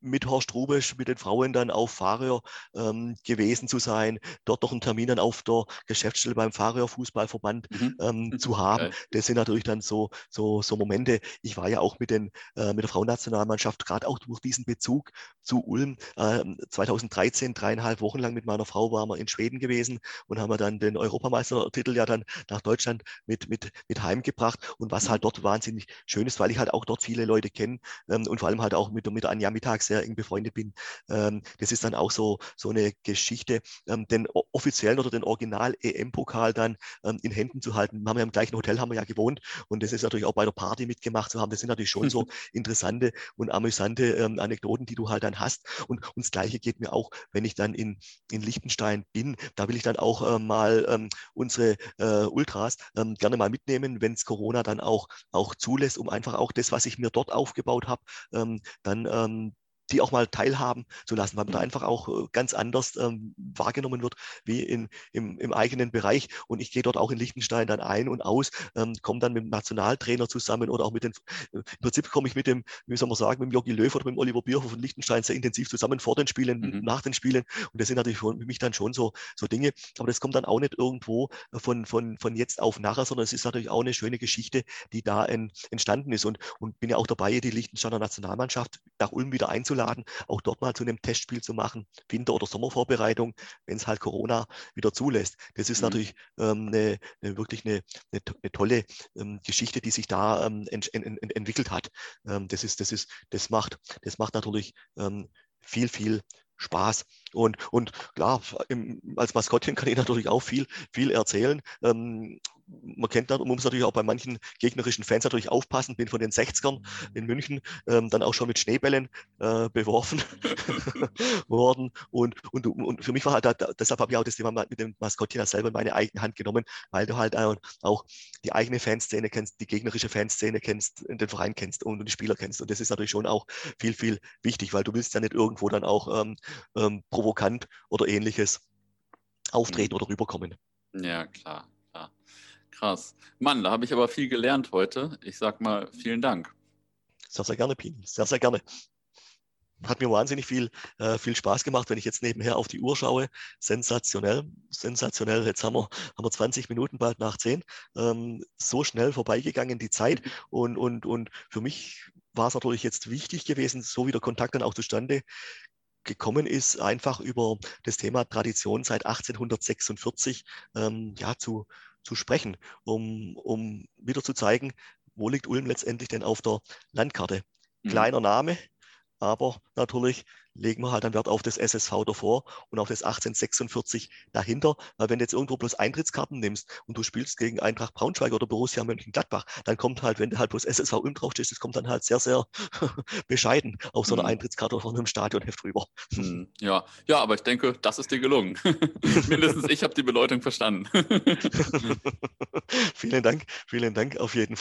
mit Horst Rubisch, mit den Frauen dann auf Fahrer ähm, gewesen zu sein, dort noch einen Termin dann auf der Geschäftsstelle beim Fahrerfußballverband mhm. ähm, zu haben. Okay. Das sind natürlich dann so, so, so Momente. Ich war ja auch mit, den, äh, mit der Frauennationalmannschaft, gerade auch durch diesen Bezug zu Ulm, äh, 2013, dreieinhalb Wochen lang mit meiner Frau waren wir in Schweden gewesen und haben wir dann den Europameistertitel ja dann nach Deutschland mit, mit, mit heimgebracht. Und was halt dort wahnsinnig schön ist, weil ich halt auch dort viele Leute kenne ähm, und vor allem halt auch mit, mit Anja Mittags sehr eng befreundet bin. Ähm, das ist dann auch so, so eine Geschichte, ähm, den offiziellen oder den Original-EM-Pokal dann ähm, in Händen zu halten. Wir haben ja im gleichen Hotel haben wir ja gewohnt und das ist natürlich auch bei der Party mitgemacht zu haben. Das sind natürlich schon so interessante und amüsante ähm, Anekdoten, die du halt dann hast. Und, und das Gleiche geht mir auch, wenn ich dann in, in Liechtenstein bin. Da will ich dann auch äh, mal ähm, unsere äh, Ultras ähm, gerne mal mitnehmen, wenn es Corona dann auch, auch zulässt, um einfach auch das, was ich mir dort aufgebaut habe, ähm, dann ähm, die auch mal teilhaben zu lassen, weil man da mhm. einfach auch äh, ganz anders ähm, wahrgenommen wird wie in, im, im, eigenen Bereich. Und ich gehe dort auch in Liechtenstein dann ein und aus, ähm, komme dann mit dem Nationaltrainer zusammen oder auch mit den, äh, im Prinzip komme ich mit dem, wie soll man sagen, mit dem Jogi Löw oder mit dem Oliver Bierhoff von Liechtenstein sehr intensiv zusammen vor den Spielen, mhm. nach den Spielen. Und das sind natürlich für mich dann schon so, so Dinge. Aber das kommt dann auch nicht irgendwo von, von, von jetzt auf nachher, sondern es ist natürlich auch eine schöne Geschichte, die da en, entstanden ist. Und, und bin ja auch dabei, die Liechtensteiner Nationalmannschaft nach Ulm wieder einzuladen einzuladen, auch dort mal zu einem Testspiel zu machen, Winter- oder Sommervorbereitung, wenn es halt Corona wieder zulässt. Das ist mhm. natürlich ähm, eine, eine, wirklich eine, eine, eine tolle ähm, Geschichte, die sich da ähm, ent, ent, ent, entwickelt hat. Ähm, das, ist, das, ist, das, macht, das macht natürlich ähm, viel, viel Spaß. Und, und klar, im, als Maskottchen kann ich natürlich auch viel, viel erzählen. Ähm, man kennt das und man muss natürlich auch bei manchen gegnerischen Fans natürlich aufpassen. Bin von den 60ern in München ähm, dann auch schon mit Schneebällen äh, beworfen worden. Und, und, und für mich war halt, da, deshalb habe ich auch das Thema mit dem Maskottchen selber in meine eigene Hand genommen, weil du halt auch die eigene Fanszene kennst, die gegnerische Fanszene kennst, den Verein kennst und die Spieler kennst. Und das ist natürlich schon auch viel, viel wichtig, weil du willst ja nicht irgendwo dann auch ähm, ähm, provokant oder ähnliches auftreten mhm. oder rüberkommen. Ja, klar. Krass. Mann, da habe ich aber viel gelernt heute. Ich sag mal vielen Dank. Sehr, sehr gerne, Pini. Sehr, sehr gerne. Hat mir wahnsinnig viel, äh, viel Spaß gemacht, wenn ich jetzt nebenher auf die Uhr schaue. Sensationell, sensationell. Jetzt haben wir, haben wir 20 Minuten bald nach 10. Ähm, so schnell vorbeigegangen die Zeit. Und, und, und für mich war es natürlich jetzt wichtig gewesen, so wie der Kontakt dann auch zustande gekommen ist, einfach über das Thema Tradition seit 1846 ähm, ja, zu, zu sprechen, um, um wieder zu zeigen, wo liegt Ulm letztendlich denn auf der Landkarte. Mhm. Kleiner Name, aber natürlich legen wir halt dann Wert auf das SSV davor und auf das 1846 dahinter. Weil wenn du jetzt irgendwo bloß Eintrittskarten nimmst und du spielst gegen Eintracht Braunschweig oder Borussia Mönchengladbach, dann kommt halt, wenn du halt bloß SSV Ulm draufstehst, das kommt dann halt sehr, sehr bescheiden auf so einer mhm. Eintrittskarte von einem Stadionheft rüber. Mhm. Ja, ja, aber ich denke, das ist dir gelungen. Mindestens ich habe die Bedeutung verstanden. vielen Dank, vielen Dank auf jeden Fall.